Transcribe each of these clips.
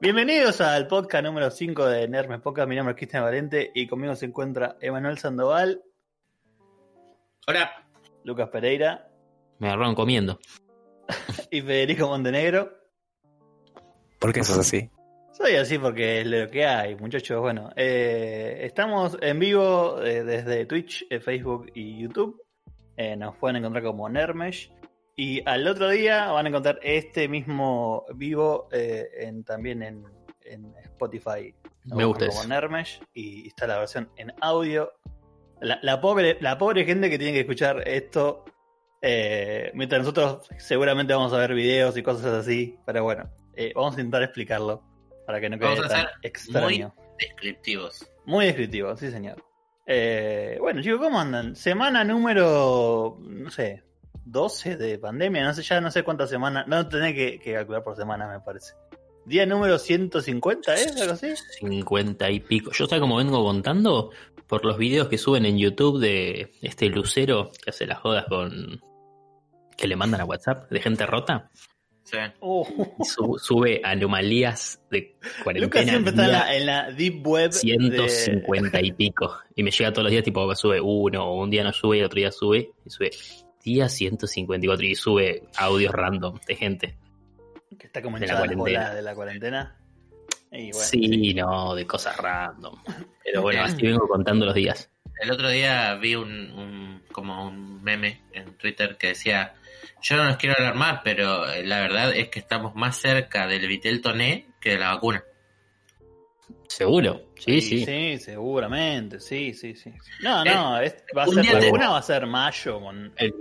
Bienvenidos al podcast número 5 de Nermes Podcast. Mi nombre es Cristian Valente y conmigo se encuentra Emanuel Sandoval, Hola. Lucas Pereira Me agarraron comiendo. y Federico Montenegro. ¿Por qué sos así? Soy así porque es lo que hay, muchachos. Bueno, eh, estamos en vivo eh, desde Twitch, eh, Facebook y YouTube. Eh, nos pueden encontrar como Nermesh. Y al otro día van a encontrar este mismo vivo eh, en, también en, en Spotify. Me gusta como. Nermesh y está la versión en audio. La, la pobre, la pobre gente que tiene que escuchar esto. eh, mientras nosotros seguramente vamos a ver videos y cosas así. Pero bueno, eh, vamos a intentar explicarlo para que no quede Vamos a tan ser extraño. descriptivos. Muy descriptivo, sí señor. Eh, bueno, chicos, ¿cómo andan? Semana número, no sé, 12 de pandemia, no sé, ya no sé cuántas semanas, no tenés que, que calcular por semana, me parece. Día número 150, ¿es? Algo así. 50 y pico. Yo sé como vengo contando por los videos que suben en YouTube de este lucero que hace las jodas con... que le mandan a WhatsApp de gente rota. Sí. Su- sube anomalías de Lucas cuarentena. siempre está en la, en la deep web. de- 150 y pico. Y me llega todos los días, tipo, sube uno, o un día no sube y otro día sube, y sube día 154 y sube audios random de gente. que está como de la cuarentena. de la cuarentena. Y bueno, sí, no, de cosas random. Pero bueno, así vengo contando los días. El otro día vi un, un- como un meme en Twitter que decía, yo no los quiero alarmar, pero la verdad es que estamos más cerca del Vitel Toné que de la vacuna. Seguro, sí, sí. Sí, seguramente, sí, sí, sí. No, no, es- va a un ser la va a ser mayo con El.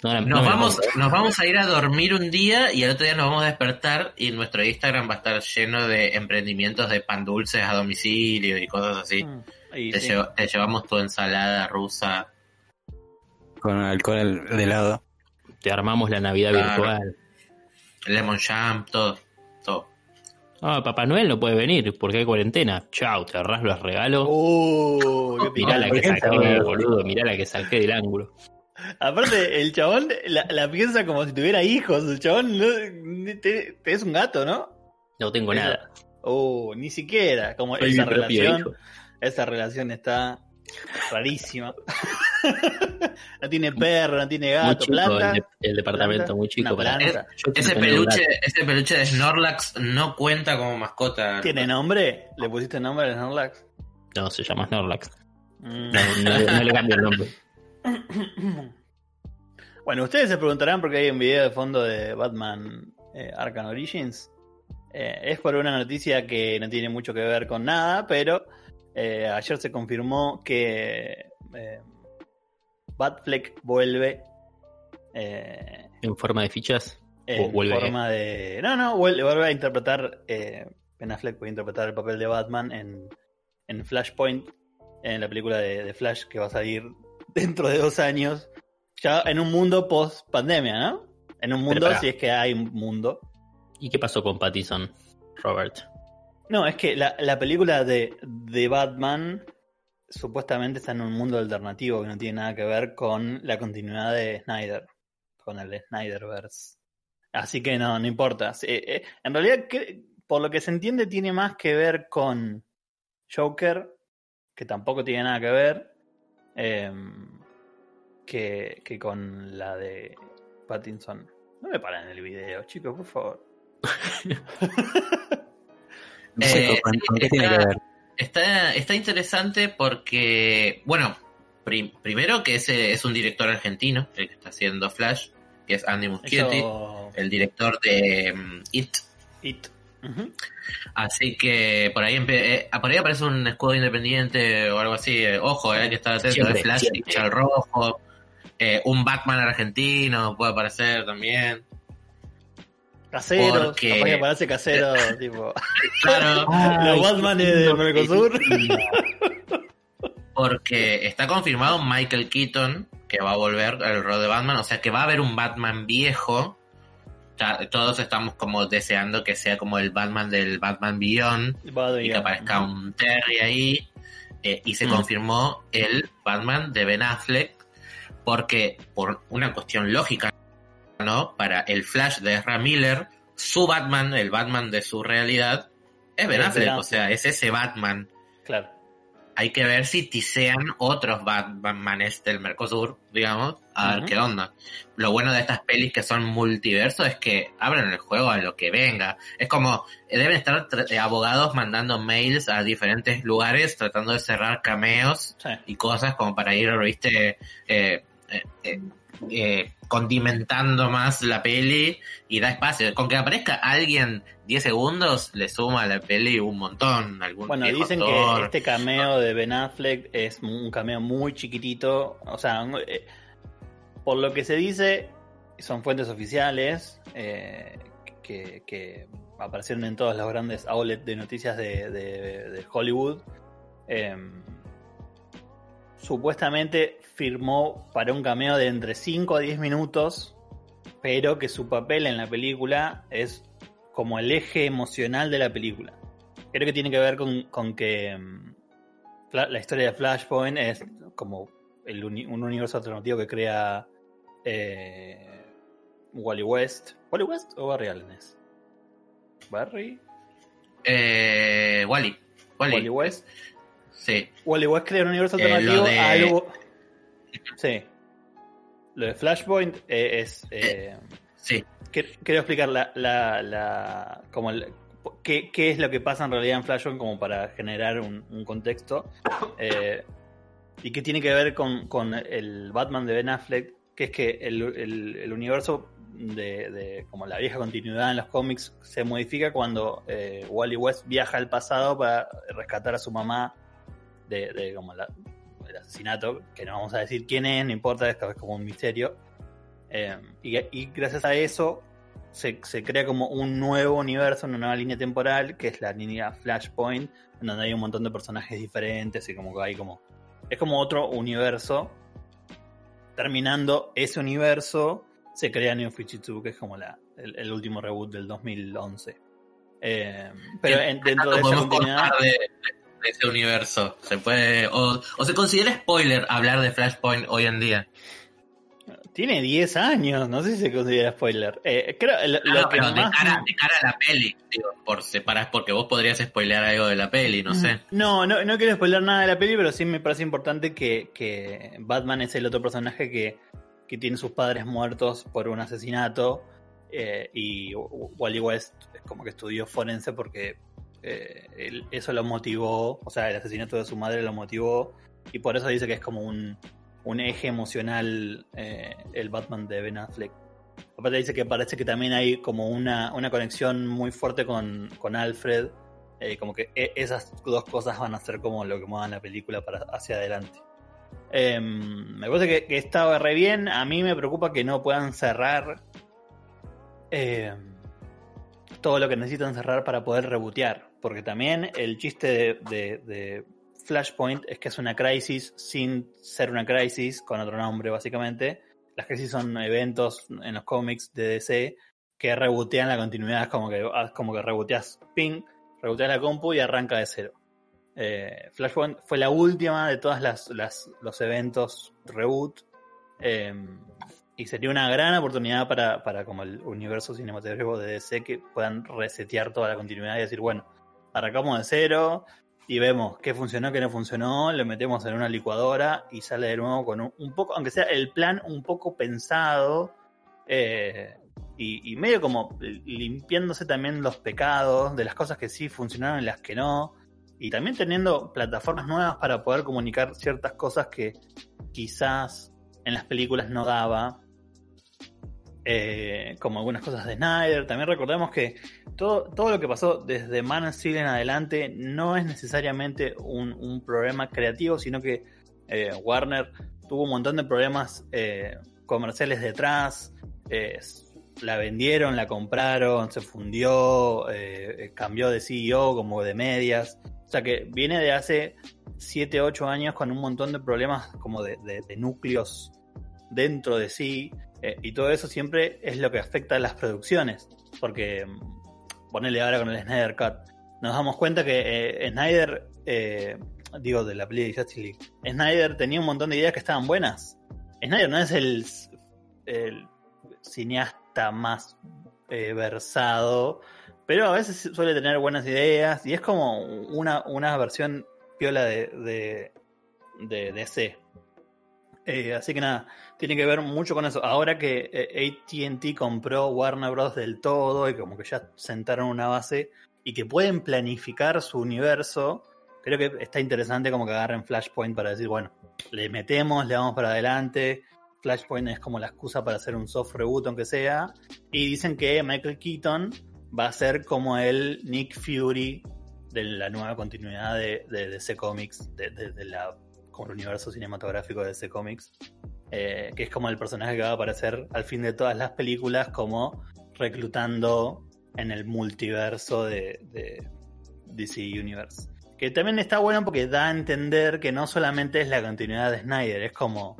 No, no, Nos no vamos, nos vamos a ir a dormir un día y al otro día nos vamos a despertar y nuestro Instagram va a estar lleno de emprendimientos de pan dulces a domicilio y cosas así. Mm, y Te, sí. lleva- te llevamos tu ensalada rusa. Con alcohol de lado. Te armamos la Navidad Claro. virtual. Lemon jam, todo. todo. Ah, Papá Noel no puede venir porque hay cuarentena. Chau, te ahorrás los regalos. Uh, qué mirá la que saqué, boludo. Mirá la que saqué del ángulo. Aparte, el chabón la, la piensa como si tuviera hijos. El chabón no, te, te es un gato, ¿no? No tengo Eso- nada. Uh, ni siquiera. Como Soy esa relación. Esa relación está rarísima. no tiene perro, no tiene Muy gato, chico planta. el, de- el departamento, planta, muy chico para Ese peluche, ese peluche de Snorlax no cuenta como mascota. ¿Tiene nombre? ¿Le pusiste nombre al Snorlax? No, se llama Snorlax. Mm. No, no, no le cambio el nombre. Bueno, ustedes se preguntarán por qué hay un video de fondo de Batman eh, Arkham Origins. Eh, es por una noticia que no tiene mucho que ver con nada, pero eh, ayer se confirmó que eh, Batfleck vuelve eh, En forma de fichas. en vuelve. forma de... No, no, vuelve, vuelve a interpretar... Eh, Ben Affleck puede interpretar el papel de Batman en, en Flashpoint, en la película de, de Flash que va a salir dentro de dos años, ya en un mundo post pandemia, ¿no? En un mundo, si es que hay un mundo. ¿Y qué pasó con Pattison, Robert? No, es que la, la película de, de Batman supuestamente está en un mundo alternativo que no tiene nada que ver con la continuidad de Snyder, con el Snyderverse. Así que no, no importa. Sí, eh, en realidad, por lo que se entiende, tiene más que ver con Joker, que tampoco tiene nada que ver, em, que, que con la de Pattinson. No me paran el video, chicos, por favor. No sé, Eh, ¿con, sí, con qué tiene que está- ver? Está, está interesante porque, bueno, prim- primero que ese es un director argentino, el que está haciendo Flash, que es Andy Muschietti, Eso- el director de mm, It. It. Así que por ahí, empe- eh, por ahí aparece un escudo independiente o algo así. eh, ojo, eh, hay que estar atento. De Flash siempre. y Chal Rojo. eh, un Batman argentino puede aparecer también. Caseros, Porque- capaz que parece casero, tipo. Claro, Los Batman de Mercosur. porque está confirmado Michael Keaton que va a volver al rol de Batman, o sea que va a haber un Batman viejo. Todos estamos como deseando que sea como el Batman del Batman Beyond y que aparezca un Terry ahí. eh, y se Mm. confirmó el Batman de Ben Affleck porque por una cuestión lógica, ¿no? Para el Flash de Ezra Miller, su Batman, el Batman de su realidad, es Ben Affleck, o sea, es ese Batman. Claro. Hay que ver si tisean otros Batmanes del Mercosur, digamos, a ver qué onda. Lo bueno de estas pelis que son multiverso es que abren el juego a lo que venga. Es como, eh, deben estar eh, abogados mandando mails a diferentes lugares tratando de cerrar cameos Sí. y cosas como para ir, viste, eh, eh, eh, eh, condimentando más la peli y da espacio. Con que aparezca alguien 10 segundos, le suma a la peli un montón. Algún Bueno, dicen actor. que este cameo de Ben Affleck es un cameo muy chiquitito. O sea, eh, por lo que se dice, son fuentes oficiales eh, que, que aparecieron en todos los grandes outlets de noticias de, de- de Hollywood. Supuestamente firmó para un cameo de entre 5 a 10 minutos, pero que su papel en la película es como el eje emocional de la película. Creo que tiene que ver con, con que mm, la historia de Flashpoint es como el uni- un universo alternativo que crea eh, Wally West. ¿Wally West o Barry Allen es? ¿Barry? Eh, Wally. Wally. Wally West. Sí. Wally West crea un universo Eh, alternativo de- a algo. Sí. Lo de Flashpoint eh, es. eh, Sí. que- quiero explicar la, la, la- como el- qué, qué es lo que pasa en realidad en Flashpoint como para generar un, un contexto. Y qué tiene que ver con, con el Batman de Ben Affleck, que es que el, el- el universo de, de como la vieja continuidad en los cómics se modifica cuando eh, Wally West viaja al pasado para rescatar a su mamá de, de como la- el asesinato, que no vamos a decir quién es, no importa, es como un misterio. Eh, y, y gracias a eso se, se crea como un nuevo universo, una nueva línea temporal, que es la línea Flashpoint, en donde hay un montón de personajes diferentes y como que hay como... Es como otro universo. Terminando ese universo, se crea New 52, que es como la, el, el último reboot del 2011. Eh, pero en- dentro de esa continuidad... de, de- ese universo. Se puede. O, o se considera spoiler hablar de Flashpoint hoy en día. Tiene 10 años, no sé si se considera spoiler. Eh, creo lo, Claro, lo que pero de cara, de cara a la peli, digo, por separar, porque vos podrías spoilear algo de la peli, no sé. No, no, no quiero spoiler nada de la peli, pero sí me parece importante que, que Batman es el otro personaje que, que tiene sus padres muertos por un asesinato eh, y Wally West es como que estudió forense porque eh, eso lo motivó, o sea, el asesinato de su madre lo motivó y por eso dice que es como un, un eje emocional eh, el Batman de Ben Affleck. Aparte dice que parece que también hay como una, una conexión muy fuerte con, con Alfred, eh, como que e- esas dos cosas van a ser como lo que muevan la película para hacia adelante. Eh, me parece que, que estaba re bien. A mí me preocupa que no puedan cerrar eh, todo lo que necesitan cerrar para poder rebotear. Porque también el chiste de, Flashpoint es que es una crisis sin ser una crisis, con otro nombre básicamente. Las crisis son eventos en los cómics de DC que rebotean la continuidad, es como que, ah, como que reboteas ping, reboteas la compu y arranca de cero. Eh, Flashpoint fue la última de todas las, los eventos reboot. eh, y sería una gran oportunidad para, para como el universo cinematográfico de DC que puedan resetear toda la continuidad y decir, bueno, arrancamos de cero y vemos qué funcionó, qué no funcionó, lo metemos en una licuadora y sale de nuevo con un, poco, aunque sea el plan un poco pensado eh, y medio como limpiándose también los pecados de las cosas que sí funcionaron y las que no. Y también teniendo plataformas nuevas para poder comunicar ciertas cosas que quizás en las películas no daba. Eh, como algunas cosas de Snyder. También recordemos que todo, todo lo que pasó desde Man of en adelante no es necesariamente un, problema creativo, sino que eh, Warner tuvo un montón de problemas eh, comerciales detrás. la vendieron, la compraron, se fundió, cambió de CEO como de medias. O sea que viene de hace 7, 8 años con un montón de problemas como de núcleos dentro de sí. Eh, y todo eso siempre es lo que afecta a las producciones. Porque mm, ponele ahora con el Snyder Cut. Nos damos cuenta que eh, Snyder, eh, digo de la peli de Justice League, Snyder tenía un montón de ideas que estaban buenas. Snyder no es el, cineasta más eh, versado, pero a veces suele tener buenas ideas y es como una, una versión piola de, de, de DC. Así que nada, tiene que ver mucho con eso. Ahora que eh, ATT compró Warner Bros. del todo y como que ya sentaron una base y que pueden planificar su universo, creo que está interesante como que agarren Flashpoint para decir, bueno, le metemos, le vamos para adelante. Flashpoint es como la excusa para hacer un soft reboot, aunque sea. Y dicen que Michael Keaton va a ser como el Nick Fury de la nueva continuidad de, de DC Comics, de, de- la, como el universo cinematográfico de DC Comics. Eh, que es como el personaje que va a aparecer al fin de todas las películas, como reclutando en el multiverso de, DC Universe. Que también está bueno porque da a entender que no solamente es la continuidad de Snyder, es como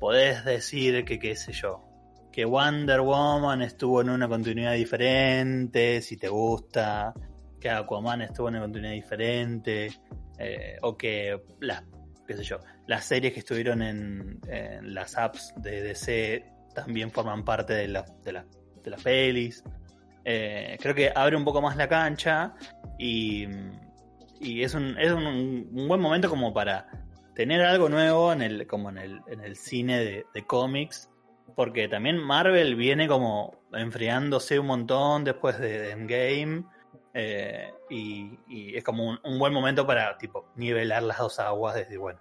podés decir que, qué sé yo, que Wonder Woman estuvo en una continuidad diferente, si te gusta, que Aquaman estuvo en una continuidad diferente, eh, o que qué sé yo, las series que estuvieron en, las apps de DC también forman parte de, la- de, de las pelis. Eh, creo que abre un poco más la cancha y, y es, un, es un, buen momento como para tener algo nuevo en el, como en el, en el cine de, de cómics. Porque también Marvel viene como enfriándose un montón después de, de Endgame. Eh, y, es como un, buen momento para tipo nivelar las dos aguas. Desde bueno,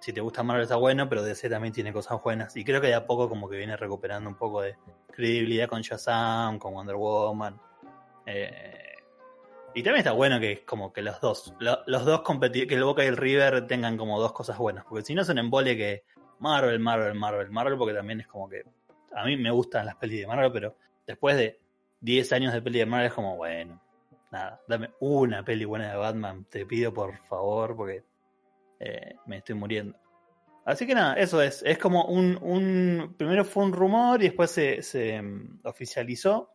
si te gusta Marvel está bueno, pero DC también tiene cosas buenas. Y creo que de a poco como que viene recuperando un poco de credibilidad con Shazam, con Wonder Woman. Eh, y también está bueno que es como que los dos, lo- los dos competi- que el Boca y el River tengan como dos cosas buenas, porque si no es un embole que Marvel, Marvel, Marvel, Marvel, porque también es como que a mí me gustan las pelis de Marvel, pero después de 10 años de peli de Marvel es como, bueno, nada, dame una peli buena de Batman, te pido por favor, porque eh, me estoy muriendo. Así que nada, eso es, es como un, un primero fue un rumor y después se, se mm, oficializó.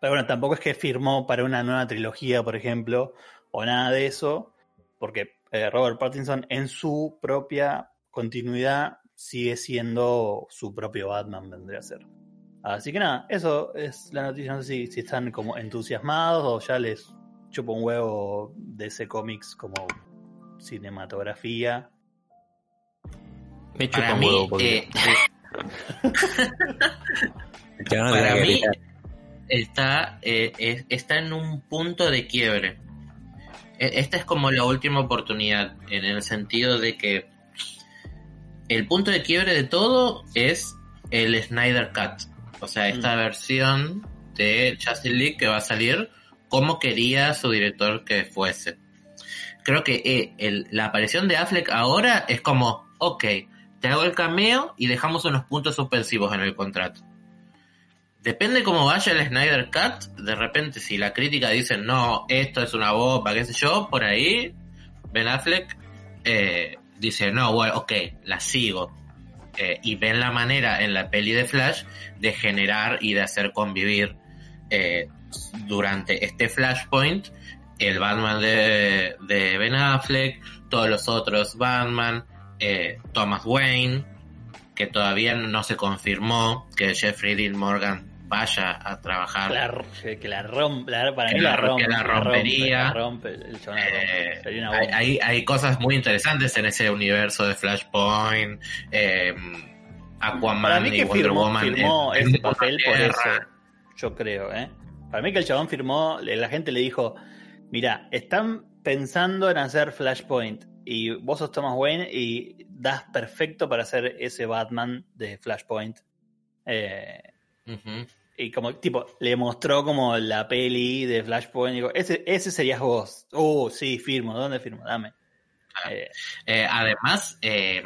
Pero bueno, tampoco es que firmó para una nueva trilogía, por ejemplo, o nada de eso, porque eh, Robert Pattinson en su propia continuidad sigue siendo su propio Batman, vendría a ser. Así que nada, eso es la noticia. No sé si, si están como entusiasmados o ya les chupa un huevo de ese cómics como cinematografía. Me chupa un mí, huevo porque eh, para mí está, eh, es- está en un punto de quiebre. E- Esta es como la última oportunidad, en el sentido de que el punto de quiebre de todo es el Snyder Cut. O sea, esta Mm. versión de Justice League que va a salir como quería su director que fuese. Creo que eh, el- la aparición de Affleck ahora es como, ok, te hago el cameo y dejamos unos puntos suspensivos en el contrato. Depende cómo vaya el Snyder Cut, de repente si la crítica dice, no, esto es una bomba, qué sé yo, por ahí, Ben Affleck eh, dice, no, bueno, ok, la sigo. Eh, y ven la manera en la peli de Flash de generar y de hacer convivir eh, durante este Flashpoint el Batman de, de Ben Affleck, todos los otros Batman, eh, Thomas Wayne, que todavía no se confirmó que Jeffrey Dean Morgan vaya a trabajar. La- que, la rompe, para Que mí la- rompe, que la rompería. hay, cosas muy interesantes en ese universo de Flashpoint, eh, Aquaman Para mí y Wonder firmó, Woman. firmó en- ese papel por eso. Yo creo, ¿eh? Para mí que el chabón firmó, la gente le dijo, mira, están pensando en hacer Flashpoint y vos sos Thomas Wayne y das perfecto para hacer ese Batman de Flashpoint. Eh. Y como, tipo, le mostró como la peli de Flashpoint. y digo, ese, ese serías vos. Uh, sí, firmo. ¿Dónde firmo? Dame. Eh, Eh, además, eh,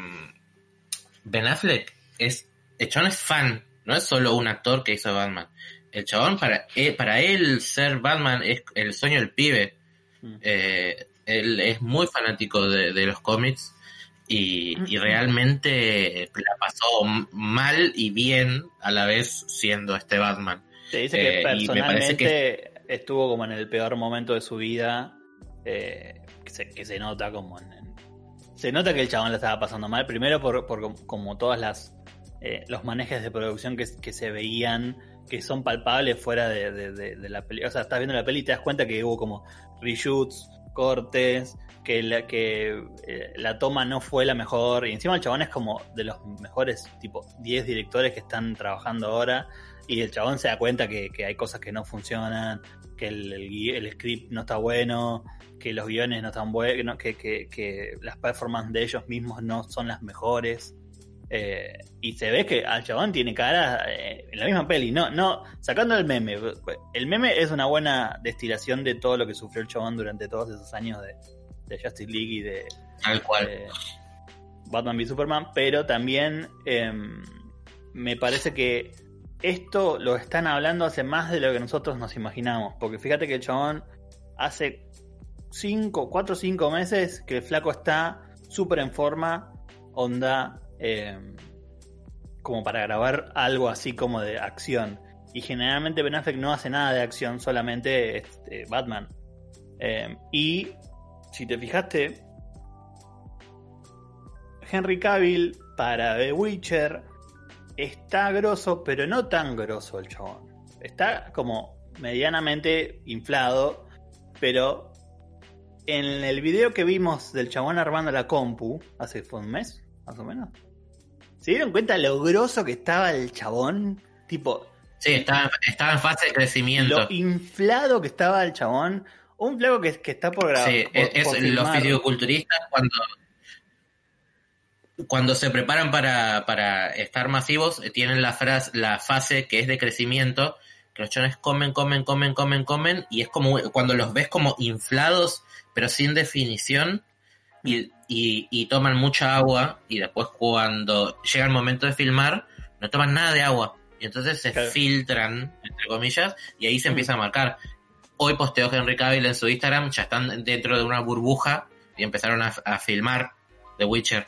Ben Affleck es, el chabón es fan No es solo un actor que hizo Batman. El chabón, para, eh, para él ser Batman es el sueño del pibe. Mm. Él es muy fanático de, de los cómics y, y realmente la pasó mal y bien a la vez siendo este Batman. Se dice que Eh, y me parece personalmente estuvo como en el peor momento de su vida, eh, que, se, que se nota como en, en- Se nota que el chabón la estaba pasando mal, primero por, por com- como todas las eh, los manejes de producción que, que se veían, que son palpables fuera de, de- de- de la peli. O sea, estás viendo la peli y te das cuenta que hubo como reshoots, cortes, que eh, la toma no fue la mejor. Y encima el chabón es como de los mejores, tipo 10 directores que están trabajando ahora. Y el chabón se da cuenta que, que hay cosas que no funcionan, que el, script no está bueno, que los guiones no están buenos, que, que, que las performances de ellos mismos no son las mejores. Eh, y se ve que al chabón tiene cara eh, en la misma peli, no, no, sacando el meme. El meme es una buena destilación de todo lo que sufrió el chabón durante todos esos años de, de Justice League y de, Tal cual. eh, Batman v Superman, pero también eh, me parece que esto lo están hablando hace más de lo que nosotros nos imaginamos, porque fíjate que el chabón hace 5, 4 o 5 meses que el flaco está súper en forma, onda, eh, como para grabar algo así como de acción. Y generalmente Ben Affleck no hace nada de acción, solamente este, Batman. Eh, y si te fijaste, Henry Cavill para The Witcher está grosso, pero no tan grosso el chabón. Está como medianamente inflado, pero en el video que vimos del chabón armando la compu, hace fue un mes, más o menos. ¿Se dieron cuenta lo grosso que estaba el chabón? Tipo, Sí, estaba, estaba en fase de crecimiento. lo inflado que estaba el chabón. Un flaco que, que está por grabar. Sí, por- es, los fisicoculturistas cuando cuando se preparan para, para estar masivos eh, tienen la frase, la fase que es de crecimiento, que los chones comen, comen, comen, comen, comen, y es como cuando los ves como inflados, pero sin definición, y, y, y toman mucha agua, y después cuando llega el momento de filmar, no toman nada de agua. Y entonces se Claro. filtran, entre comillas, y ahí se empieza a marcar. Hoy posteó Henry Cavill en su Instagram, ya están dentro de una burbuja y empezaron a, a filmar The Witcher.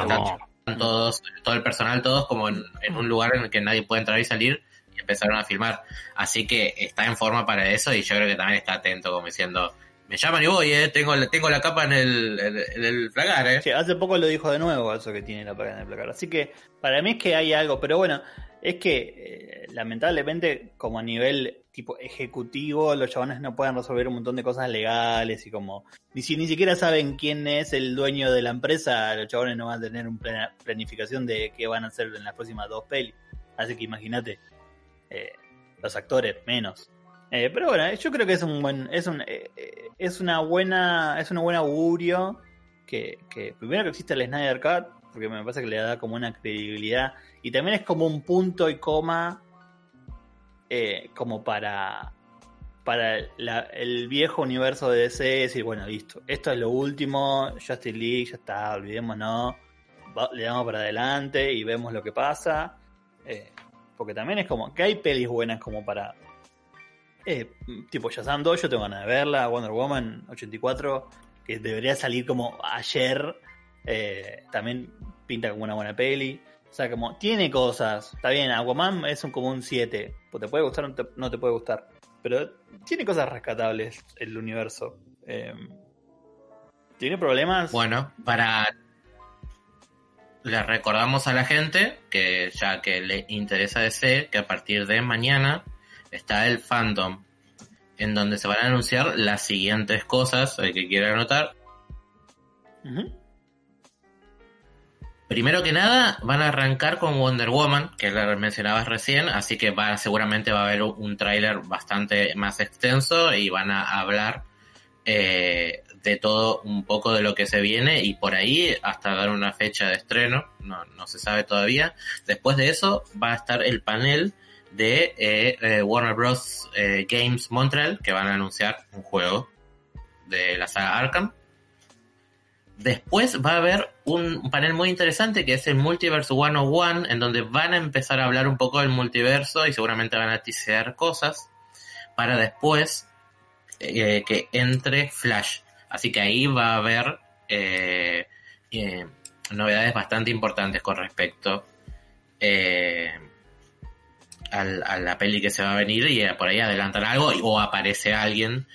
Están todos, todo el personal, todos como en, en un lugar en el que nadie puede entrar y salir y empezaron a filmar. Así que está en forma para eso y yo creo que también está atento como diciendo, me llaman y voy, eh, tengo, tengo la capa en el, en, el placar, eh. Sí, hace poco lo dijo de nuevo, eso que tiene la placa en el placar. Así que para mí es que hay algo, pero bueno, es que eh, lamentablemente como a nivel tipo ejecutivo los chabones no pueden resolver un montón de cosas legales y como ni si ni siquiera saben quién es el dueño de la empresa, los chabones no van a tener una planificación de qué van a hacer en las próximas dos pelis. Así que imagínate, eh, los actores menos. Eh, pero bueno, yo creo que es un buen, es un, eh, eh, es una buena, es un buen augurio que, que primero que existe el Snyder Cut, porque me parece que le da como una credibilidad, y también es como un punto y coma como para para el viejo universo de DC decir, bueno, listo, esto es lo último, Justice League, ya está, olvidémonos, le damos para adelante y vemos lo que pasa. porque también es como que hay pelis buenas como para... eh, tipo Shazam 2, yo tengo ganas de verla, Wonder Woman 84, que debería salir como ayer, eh, también pinta como una buena peli. O sea, como tiene cosas. Está bien, Aquaman es un, como un 7. Pues te puede gustar o no te, puede gustar. Pero tiene cosas rescatables el universo. Eh, tiene problemas. Bueno, para... Le recordamos a la gente que ya que le interesa DC, que a partir de mañana está el fandom, en donde se van a anunciar las siguientes cosas, el que quiera anotar. Primero que nada, van a arrancar con Wonder Woman, que la mencionabas recién, así que va, seguramente va a haber un tráiler bastante más extenso y van a hablar eh, de todo un poco de lo que se viene y por ahí hasta dar una fecha de estreno, no, no se sabe todavía. Después de eso va a estar el panel de eh, eh, Warner Bros. eh, Games Montreal, que van a anunciar un juego de la saga Arkham. Después va a haber un panel muy interesante que es el Multiverse 101, en donde van a empezar a hablar un poco del multiverso y seguramente van a tisear cosas para después que entre Flash. Así que ahí va a haber eh, eh, novedades bastante importantes con respecto eh, al- a la peli que se va a venir y eh, por ahí adelantan algo o aparece alguien.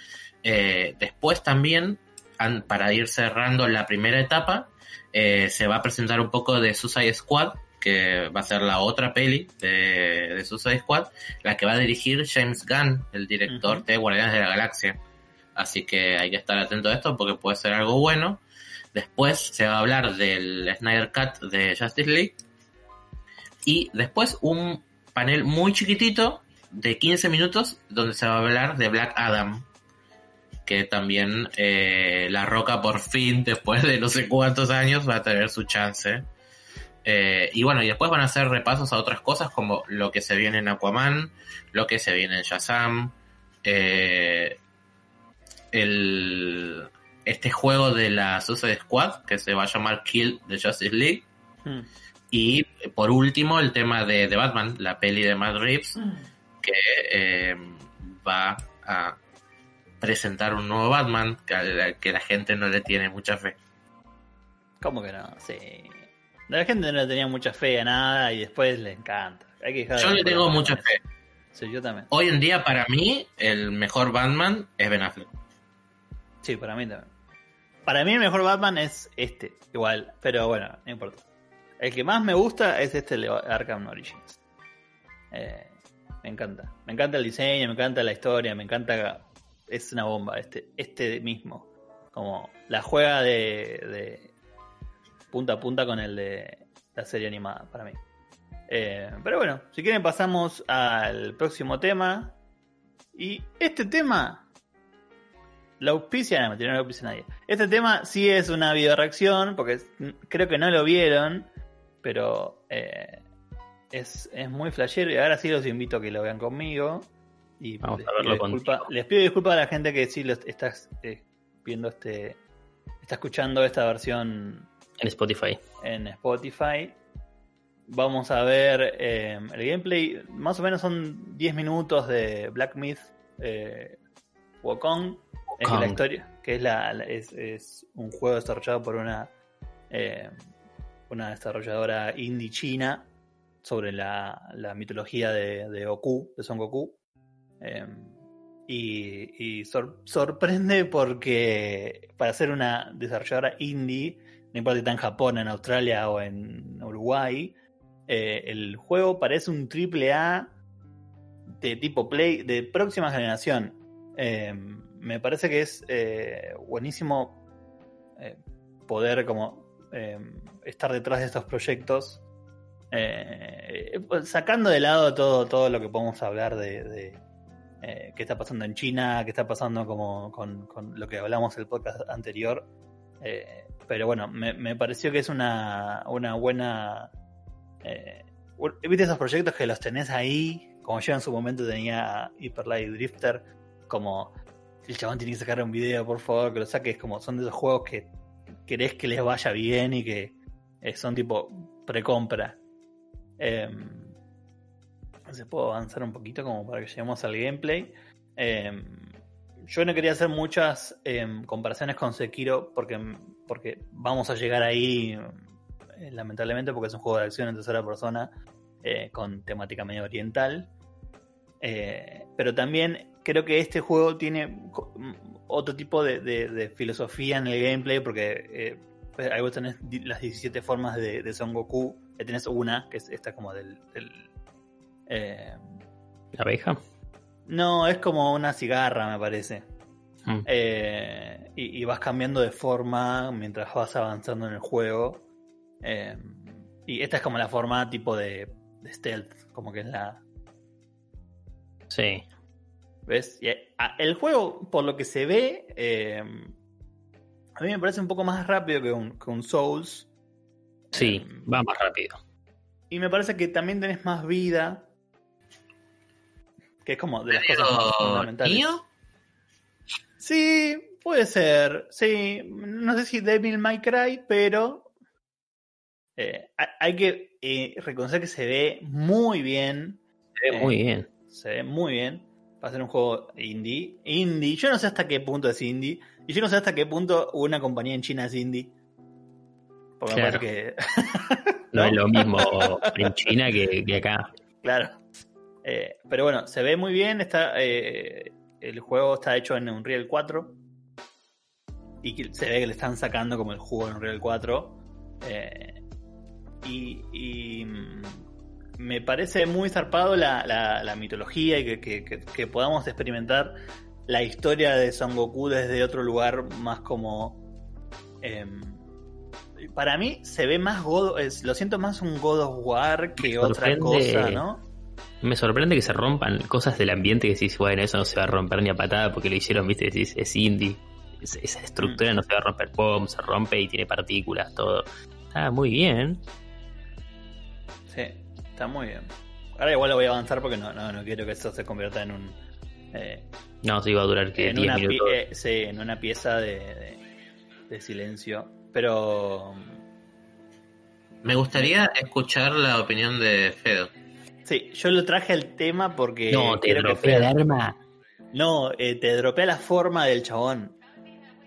Eh, después también, an- para ir cerrando la primera etapa, eh, se va a presentar un poco de Suicide Squad, que va a ser la otra peli de, de Suicide Squad, la que va a dirigir James Gunn, el director de Guardianes de la Galaxia. Así que hay que estar atento a esto porque puede ser algo bueno. Después se va a hablar del Snyder Cut de Justice League. Y después un panel muy chiquitito de 15 minutos donde se va a hablar de Black Adam. Que también eh, La Roca por fin, después de no sé cuántos años, va a tener su chance. Eh, y bueno, y después van a hacer repasos a otras cosas como lo que se viene en Aquaman, lo que se viene en Shazam, eh, el, este juego de la Suicide Squad que se va a llamar Kill the Justice League. Hmm. Y por último, el tema de, de Batman, la peli de Matt Reeves, que eh, va a presentar un nuevo Batman que, a la- que la gente no le tiene mucha fe. ¿Cómo que no? Sí. La gente no le tenía mucha fe a nada y después le encanta. Hay que dejar de Yo le tengo mucha fe. Sí, yo también. Hoy en día, para mí, el mejor Batman es Ben Affleck. Sí, para mí también. Para mí el mejor Batman es este, igual, pero bueno, no importa. El que más me gusta es este de Arkham Origins. Eh, me encanta. Me encanta el diseño, me encanta la historia, me encanta... Es una bomba, este, este mismo. Como la juega de, de punta a punta con el de la serie animada, para mí. Eh, pero bueno, si quieren pasamos al próximo tema. Y este tema la auspicia, no, no la auspicia nadie. Este tema sí es una video reacción, porque creo que no lo vieron, pero eh, es, es muy flashero y ahora sí los invito a que lo vean conmigo. Y Vamos les, a verlo pido disculpa- les pido disculpas a la gente que sí lo está eh, viendo este, está escuchando esta versión En Spotify. en Spotify. Vamos a ver eh, el gameplay. Más o menos son 10 minutos de Black Myth eh, Wukong. Es la historia, que es, la, la- es, es un juego desarrollado por una, eh, una desarrolladora indie china sobre la, la mitología de, de Goku, de Son Goku. Eh, y y sor- sorprende porque para ser una desarrolladora indie, no importa si está en Japón, en Australia o en Uruguay, eh, el juego parece un triple A de tipo Play de próxima generación. Eh, me parece que es eh, buenísimo eh, poder como eh, estar detrás de estos proyectos. eh, sacando de lado todo, todo lo que podemos hablar de, de, eh, qué está pasando en China, qué está pasando como con, lo que hablamos el podcast anterior. Eh, pero bueno, me, me pareció que es una, una buena... ¿Viste esos proyectos que los tenés ahí? Como yo en su momento tenía Hyper Light Drifter, como el chabón tiene que sacar un video, por favor, que lo saques, como son de esos juegos que querés que les vaya bien y que eh, son tipo precompra. Eh, se puedo avanzar un poquito como para que lleguemos al gameplay. Eh, yo no quería hacer muchas eh, comparaciones con Sekiro porque, porque vamos a llegar ahí eh, lamentablemente porque es un juego de acción en tercera persona eh, con temática medio oriental. Pero también creo que este juego tiene co- otro tipo de, de- de filosofía en el gameplay porque eh, ahí vos tenés las 17 formas de, de Son Goku. Ahí tenés una, que es esta como del... del, eh, ¿La abeja? no, es como una cigarra, me parece. Mm. Eh, y, y vas cambiando de forma mientras vas avanzando en el juego. Eh, y esta es como la forma tipo de, de stealth, como que es la... Sí. ¿Ves? Y, el juego, por lo que se ve, eh, a mí me parece un poco más rápido que un, que un Souls. Sí, Eh, va más rápido. Y me parece que también tenés más vida. Que es como de las cosas más fundamentales. ¿Nio? Sí, puede ser. Sí, no sé si Devil May Cry, pero eh, hay- que eh, reconocer que se ve muy bien. Se ve muy bien. Se ve muy bien. Va a ser un juego indie. Indie. Yo no sé hasta qué punto es indie. Y yo no sé hasta qué punto una compañía en China es indie. Porque me Claro. parece que. No, ¿no? es lo mismo en China que, que acá. Claro. Eh, pero bueno, se ve muy bien. Está, eh, el juego está hecho en Unreal 4. Y se ve que le están sacando como el juego en Unreal 4. Eh, y, y, mm, me parece muy zarpado la, la- la mitología y que, que- que- que podamos experimentar la historia de Son Goku desde otro lugar más como... em, para mí se ve más God, es- lo siento más un God of War que otra cosa, ¿no? Me sorprende que se rompan cosas del ambiente que decís, bueno, eso no se va a romper ni a patada porque lo hicieron, viste, decís, es indie. Es- esa estructura Mm. no se va a romper, pum, se rompe y tiene partículas, todo. Está muy bien. Sí, está muy bien. Ahora igual lo voy a avanzar porque no, no, no quiero que esto se convierta en un... eh, No, se iba a durar que en, 10 una minutos. eh, sí, en una pieza de, de- de silencio. Pero Me gustaría escuchar la opinión de Fedo. sí, yo lo traje al tema porque... no, te dropea el arma. No, eh, te dropea la forma del chabón.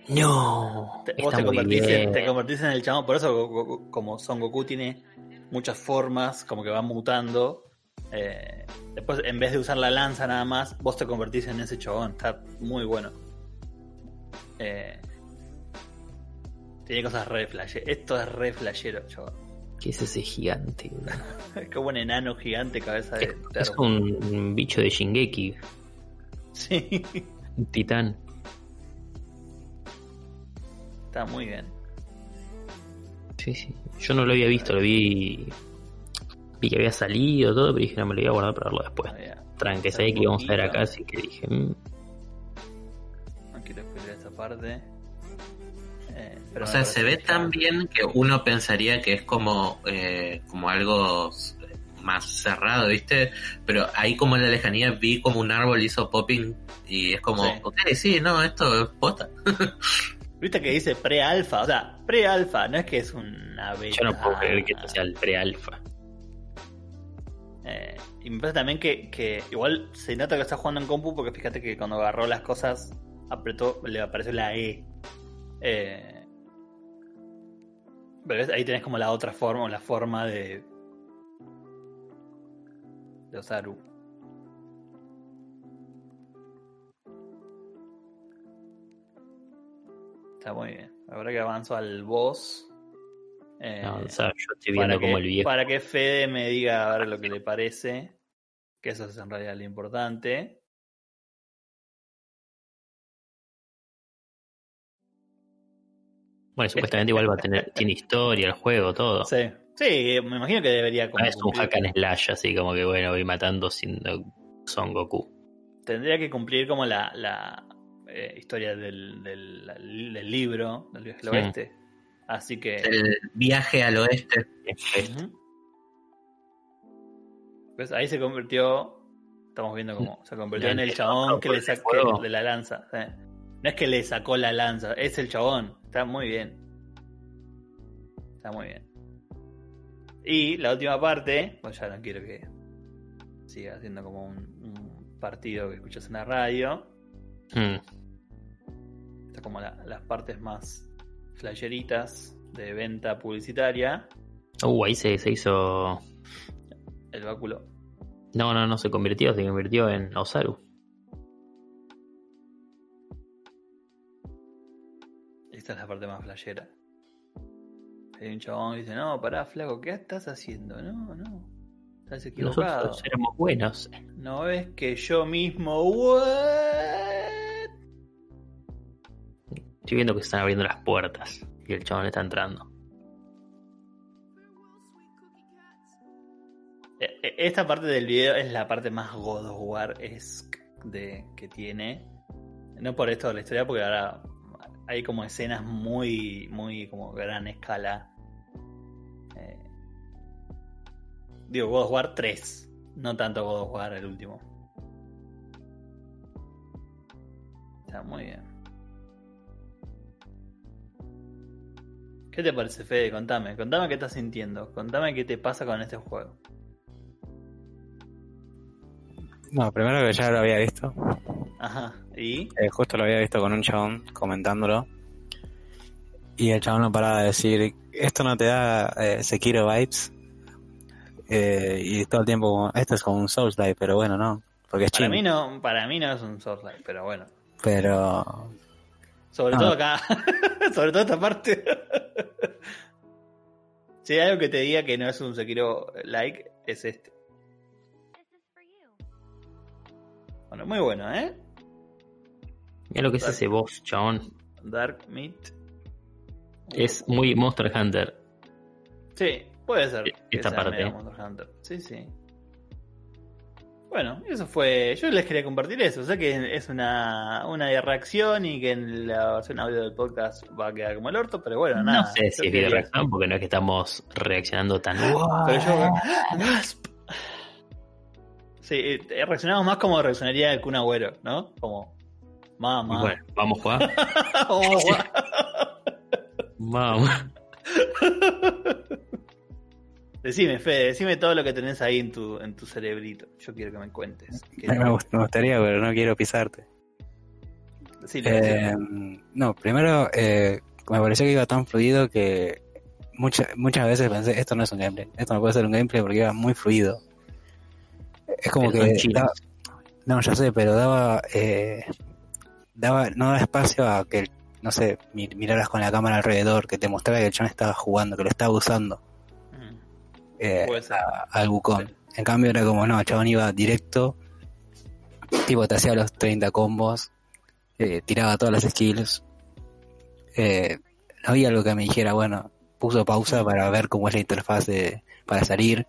No. Te- vos está te muy convertís, bien. en, te convertís en el chabón. Por eso, como Son Goku tiene muchas formas, como que va mutando. eh, después, en vez de usar la lanza nada más, vos te convertís en ese chabón. Está muy bueno. Eh, tiene cosas re flashe. Esto es re flashero, chabón. ¿Qué es ese gigante? Es como un enano gigante, cabeza de. Es un, un bicho de Shingeki, Sí, un titán. está muy bien. Sí, sí. Yo no lo había visto, lo vi. Vi que había salido todo, pero dije, no me lo voy a guardar para verlo después. Tranque, sabía que íbamos a ver acá, así que dije, mm, No quiero spoiler esta parte. Eh, pero O sea, se ve tan bien que uno pensaría que es como, eh, como algo más cerrado, ¿viste? Pero ahí como en la lejanía vi como un árbol hizo popping y es como, Sí. ok, sí, no, esto es posta. Viste que dice pre-alfa, o sea, pre-alfa, no es que es una beta. yo no puedo creer que esto sea el pre-alfa. Eh, y me parece también que, que igual se nota que está jugando en compu porque fíjate que cuando agarró las cosas, apretó, le apareció la E. Eh, pero ahí tenés como la otra forma, o la forma de. de Osaru. Está muy bien. Ahora que avanzo al boss. eh, No, o sea, yo estoy viendo que, como el viejo. para que Fede me diga a ver lo que le parece. Que eso es en realidad lo importante. Bueno, supuestamente igual va a tener, tiene historia el juego, todo. Sí. Sí, me imagino que debería como No es un hack and slash, así como que bueno, voy matando siendo Son Goku. Tendría que cumplir como la, la eh, historia del, del, del libro, del viaje al Sí. oeste. Así que. El viaje al oeste. Pues ahí se convirtió. Estamos viendo cómo se convirtió en el chabón que le sacó de la lanza. No es que le sacó la lanza, es el chabón. Está muy bien. Está muy bien. Y la última parte, pues ya no quiero que siga haciendo como un, un partido que escuchas en la radio. Mm. Como la- las partes más flasheritas de venta publicitaria. Uh, ahí se, se hizo. El báculo. No, no, no se convirtió, se convirtió en Osaru. Esta es la parte más flashera. Hay un chabón que dice, no, pará, flaco, ¿qué estás haciendo? No, no. Estás equivocado. Nosotros éramos buenos. ¿No ves que yo mismo... What? Estoy viendo que están abriendo las puertas y el chabón está entrando. E- e- Esta parte del video es la parte más God of War de que tiene. No por esto de la historia, porque ahora hay como escenas muy, muy como gran escala. Eh, digo, God of War 3, no tanto God of War el último. Está muy bien. ¿Qué te parece, Fede? Contame, contame qué estás sintiendo, contame qué te pasa con este juego. No, primero que ya lo había visto. Ajá, ¿y? Eh, justo lo había visto con un chabón comentándolo. Y el chabón no paraba de decir, esto no te da eh, Sekiro vibes. Eh, y todo el tiempo, esto es como un Souls pero bueno, no. Porque es Para mí no, para mí no es un Souls-like, pero bueno. Pero Sobre Ah. todo acá, sobre todo esta parte. si hay algo que te diga que no es un Sekiro like, es este. Bueno, muy bueno, ¿eh? Mira lo que es ese boss, chabón. Dark Meat. Es muy Monster Hunter. Sí, puede ser. que Esta parte. Hunter. Sí, sí. Bueno, eso fue. Yo les quería compartir eso. Sé que es una, una reacción y que en la versión audio del podcast va a quedar como el orto, pero bueno, nada. no sé si es video reacción, porque no es que estamos reaccionando tan. Pero yo. Sí, eh, reaccionamos más como reaccionaría el Kun Agüero, ¿no? Como. Mamá. Bueno, vamos a jugar. Vamos, guau. Vamos. Decime, Fede, decime todo lo que tenés ahí en tu, en tu cerebrito. Yo quiero que me cuentes. Que- me, gust- me gustaría, pero no quiero pisarte. Eh, no, primero eh, me pareció que iba tan fluido que muchas muchas veces pensé, esto no es un gameplay, esto no puede ser un gameplay porque iba muy fluido. Es como Pero que... daba- no, ya sé, pero daba... Eh, daba no daba espacio a que, no sé, mi- miraras con la cámara alrededor, que te mostrara que el chabón estaba jugando, que lo estaba usando eh, al bucón. En cambio era como, no, chabón iba directo, tipo te hacía los 30 combos, eh, tiraba todas las skills. Eh, no había algo que me dijera, bueno, puso pausa para ver cómo es la interfaz de, para salir.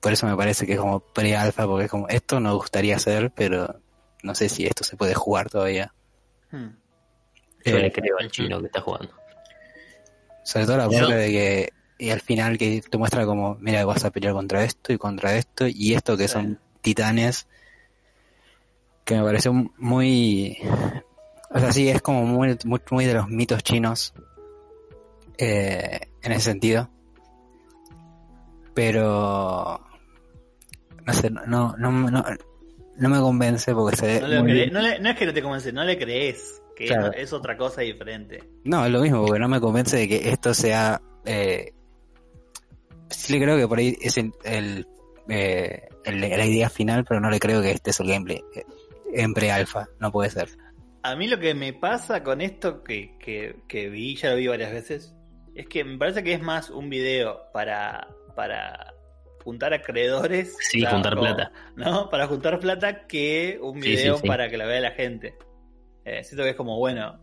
Por eso me parece que es como pre-alfa, porque es como, esto nos gustaría hacer, pero no sé si esto se puede jugar todavía. Mm. Yo Eh, le creo al chino que está jugando. Sobre todo la Yo- parte de que y al final que te muestra como, mira, vas a pelear contra esto y contra esto y esto que son titanes, que me pareció muy... O sea, sí, es como muy, muy, muy de los mitos chinos eh, en ese sentido. Pero... No sé, no, no, no, no, me convence porque se No, le muy no le- no es que no te convence, no le crees. Que Claro. es, es otra cosa diferente. No, es lo mismo, porque no me convence de que esto sea... Eh, sí le creo que por ahí es el, el, eh, el- la idea final, pero no le creo que este es el gameplay. eh, En pre-alfa, no puede ser. A mí lo que me pasa con esto que, que, que vi, ya lo vi varias veces, es que me parece que es más un video para, para juntar acreedores. Sí, o sea, juntar como- plata. ¿No? Para juntar plata que un Sí, video sí, sí. para que la vea la gente. Eh, siento que es como, bueno,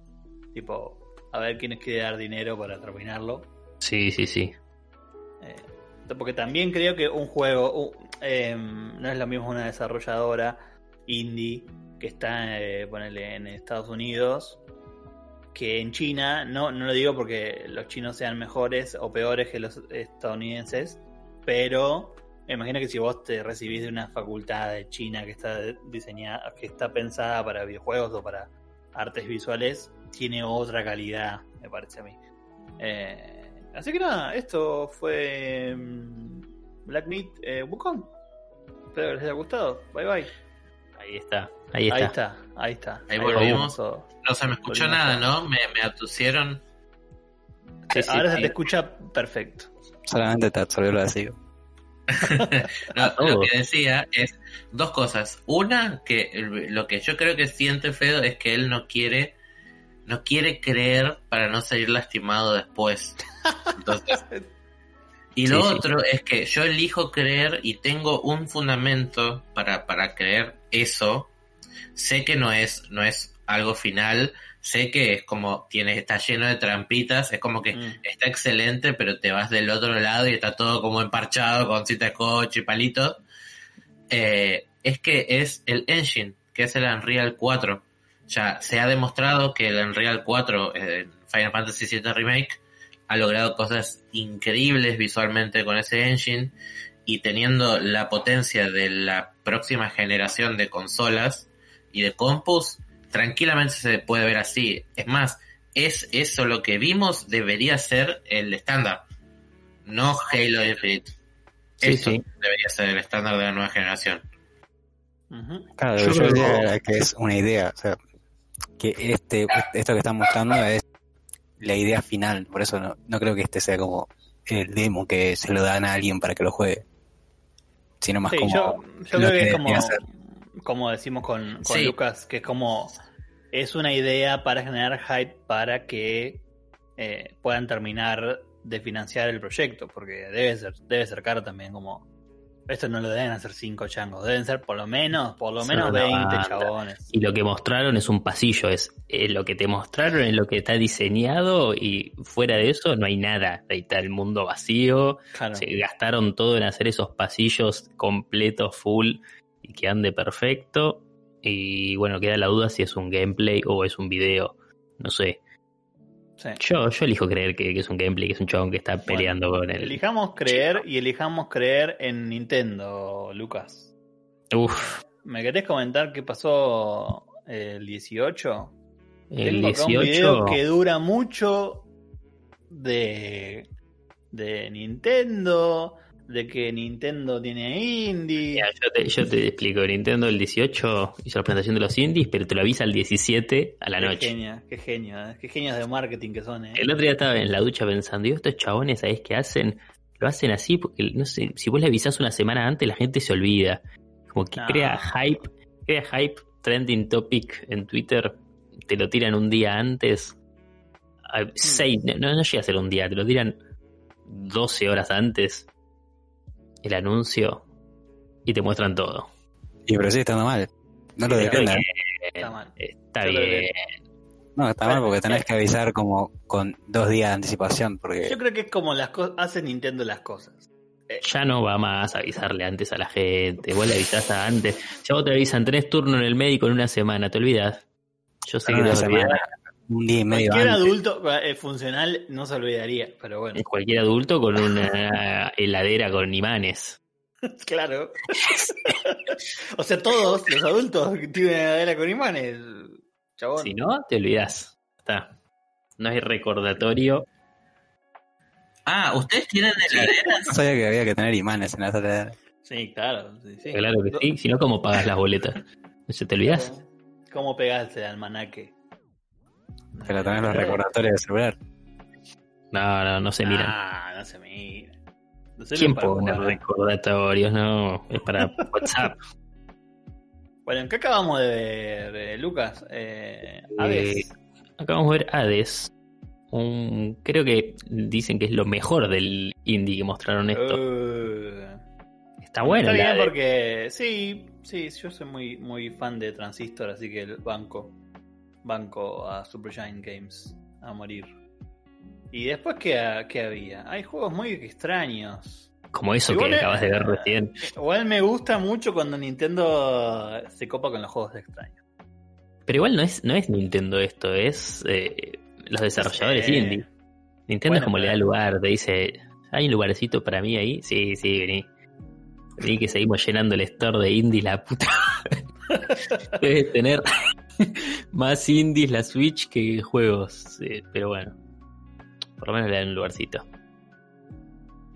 tipo, a ver quién quiere dar dinero para terminarlo. Sí, sí, sí. Eh, porque también creo que un juego em, no es lo mismo una desarrolladora indie que está eh, ponele, en Estados Unidos que en China. No, no lo digo porque los chinos sean mejores o peores que los estadounidenses, pero me imagino que si vos te recibís de una facultad de China que está diseñada, que está pensada para videojuegos o para artes visuales, tiene otra calidad, me parece a mí. Eh, así que nada, esto fue mm, Black Meat eh, Wukong. Espero que les haya gustado. Bye bye. Ahí está. Ahí está. Ahí está, ahí está. Ahí volvimos. No se me escuchó Volvimos nada, ¿no? Me, me atusieron. Sí, sí, Ahora se te escucha perfecto. Solamente te absorbió lo No, todo. lo que decía es dos cosas. Una, que lo que yo creo que siente Fedo es que él no quiere, no quiere creer para no salir lastimado después. Entonces, y lo Sí, sí. otro es que yo elijo creer y tengo un fundamento para, para creer eso. Sé que no es, no es algo final. Sé que es como tiene, está lleno de trampitas. Es como que Mm. está excelente, pero te vas del otro lado y está todo como emparchado con cita de coche y palitos. Eh, es que es el engine, que es el Unreal 4. Ya se ha demostrado que el Unreal 4, eh, Final Fantasy VII Remake, ha logrado cosas increíbles visualmente con ese engine y teniendo la potencia de la próxima generación de consolas y de compus, tranquilamente se puede ver así. Es más, es eso lo que vimos debería ser el estándar, no Halo Infinite. Sí, Eso sí. debería ser el estándar de la nueva generación. Ujú. Claro, Yo yo, creo- que es una idea, o sea, que este, esto que están mostrando es la idea final, por eso no, no creo que este sea como el demo que se lo dan a alguien para que lo juegue, sino más Sí, como yo, creo que es como, decimos con, con Sí. Lucas, que es como es una idea para generar hype para que eh, puedan terminar de financiar el proyecto, porque debe ser, debe ser caro también como esto no lo deben hacer cinco changos, deben ser por lo menos, por lo menos una 20 banda. chabones. Y lo que mostraron es un pasillo, es eh, lo que te mostraron es lo que está diseñado y fuera de eso no hay nada. Ahí está el mundo vacío, Claro. se gastaron todo en hacer esos pasillos completos, full, y que ande perfecto. Y bueno, queda la duda si es un gameplay o es un video, no sé. Sí. Yo, yo elijo creer que, que es un gameplay, que es un chabón que está peleando con el... Elijamos creer y elijamos creer en Nintendo, Lucas. Uf, ¿Me querés comentar qué pasó el 18? el Tengo acá un 18... video que dura mucho de, de Nintendo, de que Nintendo tiene indie. Mira, yo, te, yo te explico, Nintendo el 18 hizo la presentación de los indies, pero te lo avisa el 17 a la Qué noche. genio, qué genio, eh, qué genios de marketing que son, eh. El otro día estaba en la ducha pensando, digo, estos chabones, ¿sabés qué hacen? Lo hacen así porque, no sé, si vos le avisás una semana antes, la gente se olvida. Como que No. crea hype, crea hype, trending topic en Twitter, te lo tiran un día antes. A- seis, no, no llega a ser un día, te lo tiran 12 horas antes el anuncio y te muestran todo. Y pero sí estando mal. No lo defiendan. Está mal. Está bien. No, está mal porque tenés que avisar como con dos días de anticipación porque Yo creo que es como las cosas, hace Nintendo las cosas. Ya no va más a avisarle antes a la gente. Vos le avisás a antes. Ya vos te avisan, tenés turno en el médico en una semana, te olvidas. Yo sé que una te olvidás. Semana, un día y medio Cualquier antes. adulto eh, funcional no se olvidaría, pero bueno, Es cualquier adulto con una heladera con imanes. claro. o sea, todos los adultos que tienen heladera con imanes, chabón. Si no, te olvidás. Está. No hay recordatorio. Ah, ¿ustedes tienen heladeras? No sabía que había que tener imanes en la sala. Sí, claro. Sí, sí. Claro que sí. Si no, ¿cómo pagas las boletas? ¿No se te olvidás? ¿Cómo pegaste el almanaque? Pero también los recordatorios de celular. No, no, no se miran. Ah, no se mira. No se ¿Quién pone recordatorios? No, es para WhatsApp. Bueno, ¿qué acabamos de ver, eh, Lucas? Eh, Hades. Eh, acabamos de ver Hades. Un, creo que dicen que es lo mejor del indie que mostraron esto. Eh, Está bueno. Está bien porque sí, sí, yo soy muy, muy fan de Transistor, así que el banco, banco a Supergiant Games a morir. Y después, ¿qué, qué había? Hay juegos muy extraños. Como eso Igual que acabas de ver recién. Igual me gusta mucho cuando Nintendo se copa con los juegos extraños. Pero igual no es, no es Nintendo esto, es eh, los desarrolladores Sí. indie. Nintendo Bueno, es como le da lugar, te dice, ¿hay un lugarcito para mí ahí? Sí, sí, vení. Vení que seguimos llenando el store de indie, la puta. Debes tener más indies la Switch que juegos. eh, pero bueno, por lo menos le dan un lugarcito.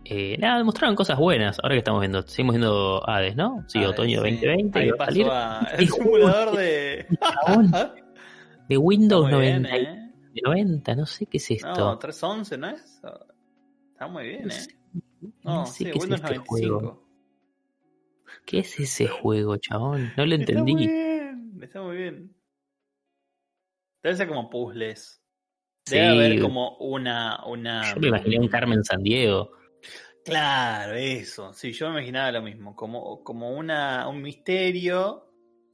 Eh, nada, mostraron cosas buenas. Ahora que estamos viendo, seguimos viendo Hades, ¿no? Sí, Hades, otoño sí. 2020. Ahí va a salir. a- el simulador de. De Windows muy 90, bien, ¿eh? de 90, no sé qué es esto. No, 311, ¿no es? Está muy bien, ¿eh? No, no sé sí, qué es Windows este 95. juego. ¿Qué es ese juego, chabón? No lo Está muy entendí. bien, está muy bien. Debe ser como puzzles. Sí, Debe haber como una, una. yo me imaginé un Carmen San Diego. Claro, eso. Sí, yo me imaginaba lo mismo. Como, como una, un misterio.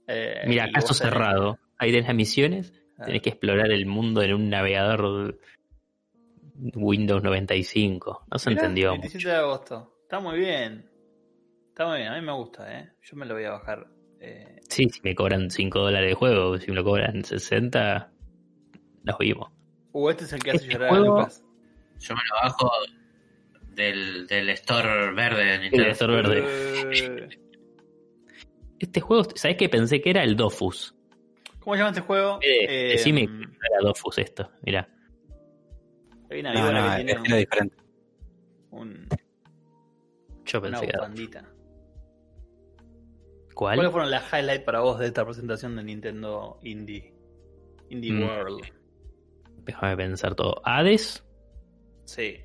eh, Mira, caso vos tenés- cerrado. Ahí tenés las misiones. Ah, Tenés que explorar el mundo en un navegador Windows 95. No se mirá, entendió 27 mucho. de agosto. Está muy bien. Está muy bien, a mí me gusta, ¿eh? Yo me lo voy a bajar. eh, Sí, si me cobran 5 dólares de juego, si me lo cobran 60, los vimos. Uh, este es el que hace Este llorar juego- a Lucas. Yo me lo bajo del, del store verde de El Nintendo. store verde. Eh, Este juego, ¿sabés qué pensé que era el Dofus? ¿Cómo se llama este juego? Eh, Eh, decime que no era Dofus esto, mira. Hay una No, que es tiene estilo diferente. un, Yo una pensé que era. bufandita. ¿Cuál? ¿Cuáles fueron las highlights para vos de esta presentación de Nintendo Indie? Indie Mm. World. Déjame pensar todo. Hades, Sí.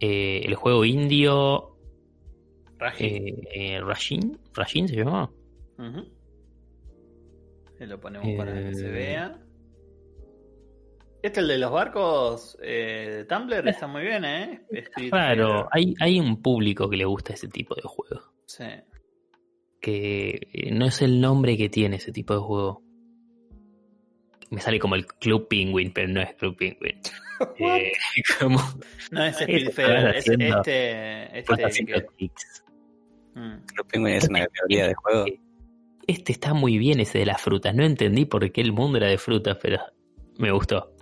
eh, el juego indio Raji. eh, eh, Rashin, Rashin se llama. Ujú. Ahí lo ponemos para que se Eh. vea. Este, el de los barcos de Tumblr, está muy bien, ¿eh? Spirit Claro, hay, hay un público que le gusta ese tipo de juego. Sí. Que no es el nombre que tiene ese tipo de juego. Me sale como el Club Penguin, pero no es Club Penguin. Eh, como No es Este Fair, es haciendo- este. Este. Mm. Club Penguin es una categoría de juego. Este está muy bien, ese de las frutas. No entendí por qué el mundo era de frutas, pero me gustó.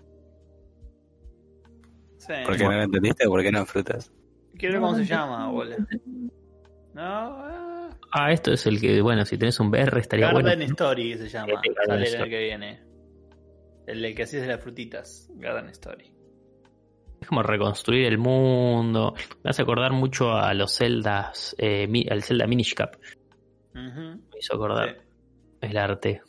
Sí. ¿Por qué no lo entendiste o por qué no frutas? Quiero ver cómo se llama, boludo. No, ah, Ah, esto es el que, bueno, si tenés un VR estaría Garden bueno. Story se llama. Este Sale el que viene. El del que hacías de las frutitas. Garden Story. Es como reconstruir el mundo. Me hace acordar mucho a los Zeldas, eh, mi- al Zelda Minish Cap. Me hizo acordar Sí. el arte.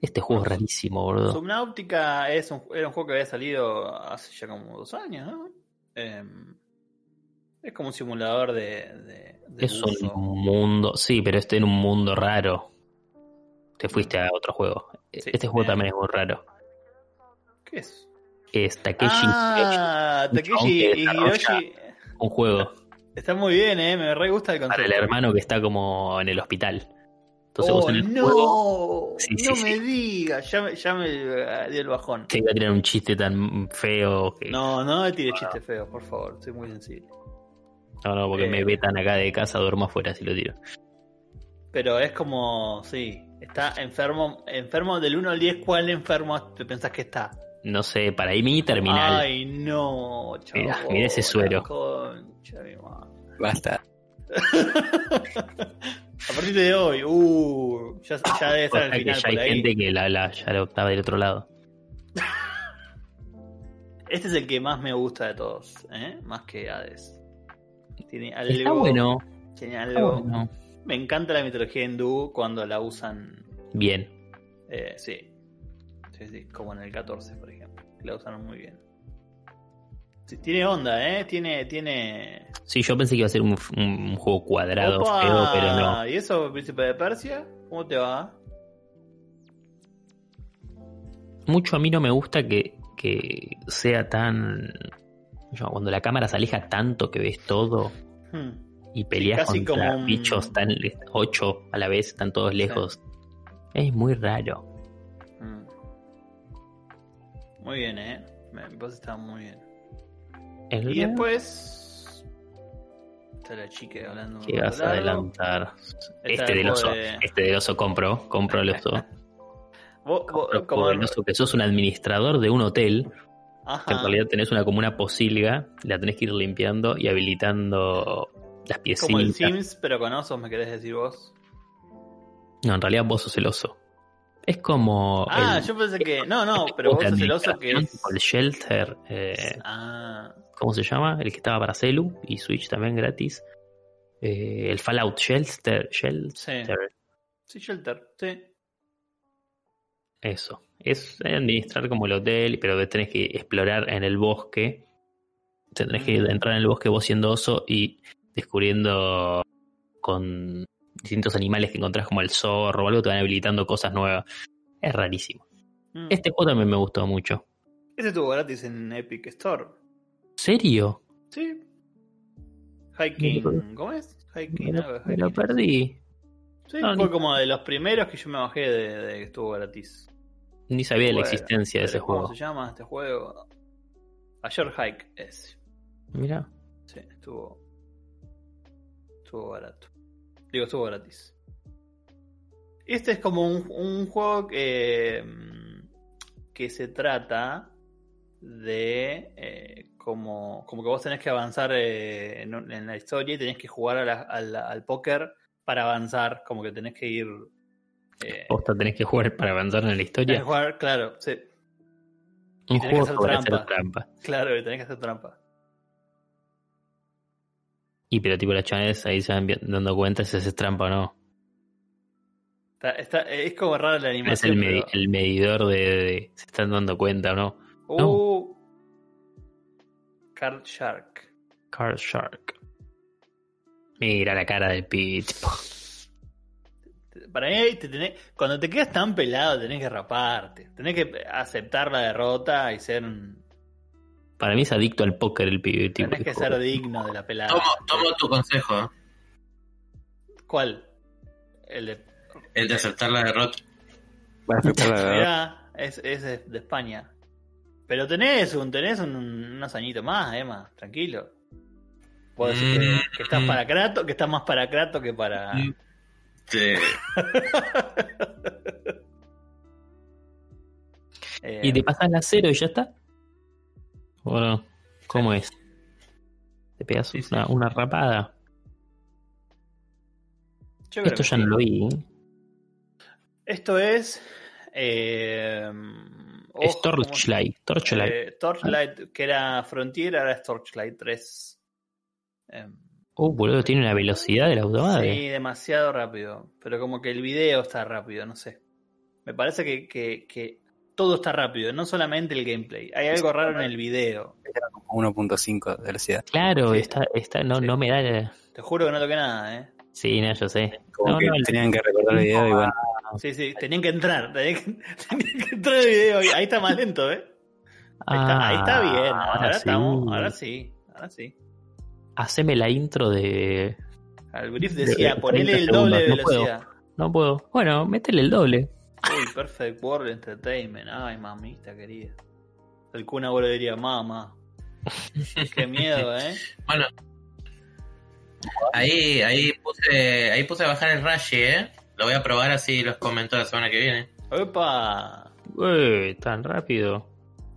Este juego es rarísimo, boludo. Subnautica es un, era un juego que había salido hace ya como dos años, ¿no? Em, es como un simulador de. de, de Es un mundo, sí, pero este en un mundo raro. Te fuiste a otro juego. Sí, este juego eh. también es muy raro. ¿Qué es? Es Takeshi, Ah, Takeshi y Hiroshi. un juego Está muy bien, ¿eh? Me re gusta el concepto. para el hermano que está como en el hospital. Entonces oh, vos en el no, juego Sí, sí, no sí. me digas, ya, me- ya me dio el bajón. te iba a tirar un chiste tan feo que No, no me tires chiste feo, por favor, soy muy sensible. no, no, porque Eh. me vetan acá de casa, duermo afuera si lo tiro. Pero es como, sí, está enfermo, enfermo del 1 al 10, ¿cuál enfermo te pensás que está? No sé, para mi terminal. Ay, no, chaval. Mirá, mirá ese suero. Concha, mi. Basta. A partir de hoy, uh, ya, ya debe estar Cosa al que final ya hay por ahí. gente que la, la- ya lo optaba del otro lado. Este es el que más me gusta de todos, ¿eh? Más que Hades. Tiene algo, Está bueno. tiene algo. bueno. Me encanta la mitología hindú cuando la usan, Bien. eh, sí. Sí, sí, como en el 14, por ejemplo. que La usaron muy bien. Sí, tiene onda, ¿eh? Tiene, tiene... Sí, yo pensé que iba a ser un, un juego cuadrado, ¡Opa! feo, pero no. ¿Y eso, Príncipe de Persia? ¿Cómo te va? Mucho a mí no me gusta que, que sea tan. yo, cuando la cámara se aleja tanto que ves todo Hmm. y peleas casi contra como un- bichos tan ocho a la vez, están todos lejos. Es muy raro. Muy bien, ¿eh? Que está muy bien. El- Y después... Está la chica hablando... ¿Qué vas a adelantar? Este el del oso. de- Este del oso compro. Compro el oso. Vos- vos- Compro como- el oso que sos un administrador de un hotel. Ajá. Que en realidad tenés una como una posilga. La tenés que ir limpiando y habilitando las Como el piecitas. Sims, pero con osos, ¿me querés decir vos? No, en realidad vos sos el oso. Es como. Ah, el- yo pensé que... No, no, pero vos sos el oso que es... El Shelter. eh, Ah, ¿Cómo se llama? El que estaba para Celu y Switch también gratis. Eh, el Fallout Shelter. Shelter. sí, Shelter, sí. Eso. Es administrar como el hotel, pero tenés que explorar en el bosque. Tendrás que entrar en el bosque vos siendo oso y descubriendo con distintos animales que encontrás como el zorro o algo, te van habilitando cosas nuevas. Es rarísimo. Mm. Este juego también me gustó mucho. Este estuvo gratis en Epic Store. ¿Serio? Sí. Hiking, ¿cómo es? Hiking, Me lo, me perdí. Sí, No, fue ni- como de los primeros que yo me bajé de, de que estuvo gratis. Ni sabía de la existencia de ese pero ¿Cómo juego. se llama este juego? Ayer Hike es. Mira. Sí, estuvo. Estuvo barato. Digo, estuvo gratis. Este es como un, un juego que. mm, que se trata de. eh, como, como que vos tenés que avanzar eh, en, la historia y tenés que jugar a la- a la- al póker para avanzar. Como que tenés que ir. eh, Posta tenés que jugar para avanzar en la tenés historia. que jugar, claro, sí. Un tenés que juego hacer hacer trampa. Claro, tenés que hacer trampa. Y pero tipo las chabones ahí se van dando cuenta si haces trampa o no. Está, está- es como rara la Es animación. el, medi- pero- el medidor de, de- se están dando cuenta o no. Uh, Card Shark. Card Shark. Mira la cara del pibe. Para mí, te tenés- cuando te quedas tan pelado, tenés que raparte. Tenés que aceptar la derrota y ser. un- Para mí es adicto al póker el pibe. Tipo, Tenés que ser digno de la pelada. Tomo, tomo tu consejo, ¿Cuál? El de. el de aceptar la derrota. Mirá, es, es de, de España. Pero tenés un, tenés un- unos añitos más, Emma, tranquilo. Puedo decir que, que estás Mm. para Kratos, que estás más para Kratos que para. Mm. Sí. eh, Y te pasas la cero y ya está. Bueno, ¿cómo es? Te pegas Sí, sí. una, una rapada. yo Esto ya no lo vi. Esto es. Eh, Es ojo, ¿cómo se- Torchlight. Torchlight. Eh, Torchlight, que era Frontier, ahora es Torchlight 3. Eh, Oh, boludo, tiene una velocidad de la sí, demasiado rápido. Pero como que el video está rápido, no sé. Me parece que, que- que todo está rápido, no solamente el gameplay. Hay algo raro en el video. 1.5 de velocidad. Claro, Sí. está, está, no, Sí. no me da. Te juro que no toqué nada, ¿eh? Sí, no, yo sé. Como No, que no, el- tenían que recordar el video y bueno. Sí, sí, tenían que entrar. Tenían que, tenían que entrar el video. Ahí está más lento, ¿eh? Ahí está, ahí está Ah, bien. Ahora, sí. estamos, ahora sí. Ahora sí. Haceme la intro de. El brief De- decía, de ponele 30 el doble de segundos, no puedo. velocidad. No puedo. Bueno, métele el doble. Uy, Perfect World Entertainment. Ay, mamita querida. El Kun abuelo diría, mamá. Qué miedo, ¿eh? Bueno. Ahí, ahí puse, ahí puse a bajar el Rashi, eh. Lo voy a probar así los comento la semana que viene. Opa. Uy, tan rápido.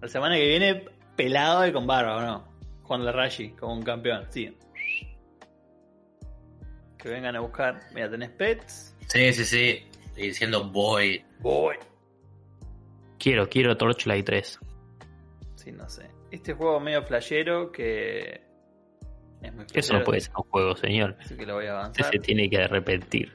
La semana que viene, pelado y con barba, ¿o no? Juan Rashi como un campeón, sí. Que vengan a buscar. Mira, tenés pets. Sí, sí, sí. Y diciendo boy. Voy. Quiero, quiero Torchlight 3. Sí, no sé. Este juego medio flashero que. Es muy Eso flashero, no puede ser un juego, señor. Así que lo voy a Este avanzar. se tiene que repetir.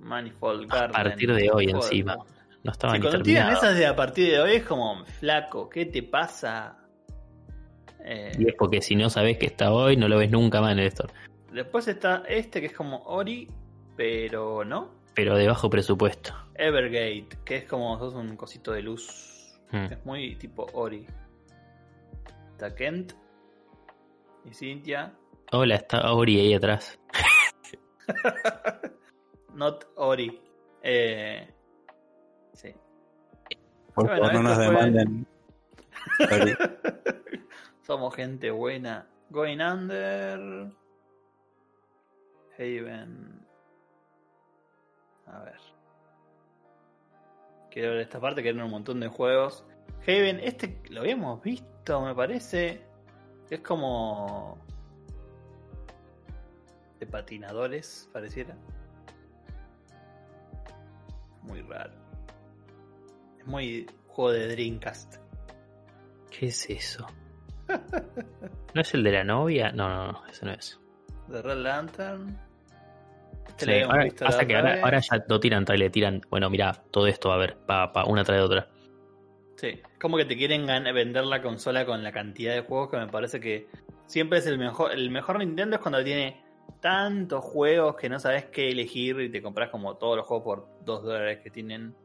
Manifold A Garden. partir de hoy encima. No estaba Sí, ni cuando tiran esas de a partir de hoy es como, flaco, ¿qué te pasa? Eh, Y es porque si no sabes que está hoy, no lo ves nunca más en el store. después está este que es como Ori, pero no. Pero de bajo presupuesto. Evergate, que es como sos un cosito de luz. Hmm. Es muy tipo Ori. Está Kent y Cynthia. Hola, está Ori ahí atrás. Not Ori. Eh, sí. Por Bueno, favor, no nos demanden. Sorry. Somos gente buena. Going Under. Haven. A ver. Quiero ver esta parte que eran un montón de juegos. Haven, este lo habíamos visto, me parece. Es como. de patinadores, pareciera. Muy raro. Es muy juego de Dreamcast. ¿Qué es eso? ¿No es el de la novia? No, no, no, ese no es. The Red Lantern. Este Sí, lo ahora, pasa que ahora, ya no tiran tal, le tiran. Bueno, mira, todo esto, a ver, pa, pa, una tras de otra. Sí, como que te quieren vender la consola con la cantidad de juegos que me parece que siempre es el mejor. El mejor Nintendo es cuando tiene tantos juegos que no sabes qué elegir y te compras como todos los juegos por 2 dólares que tienen.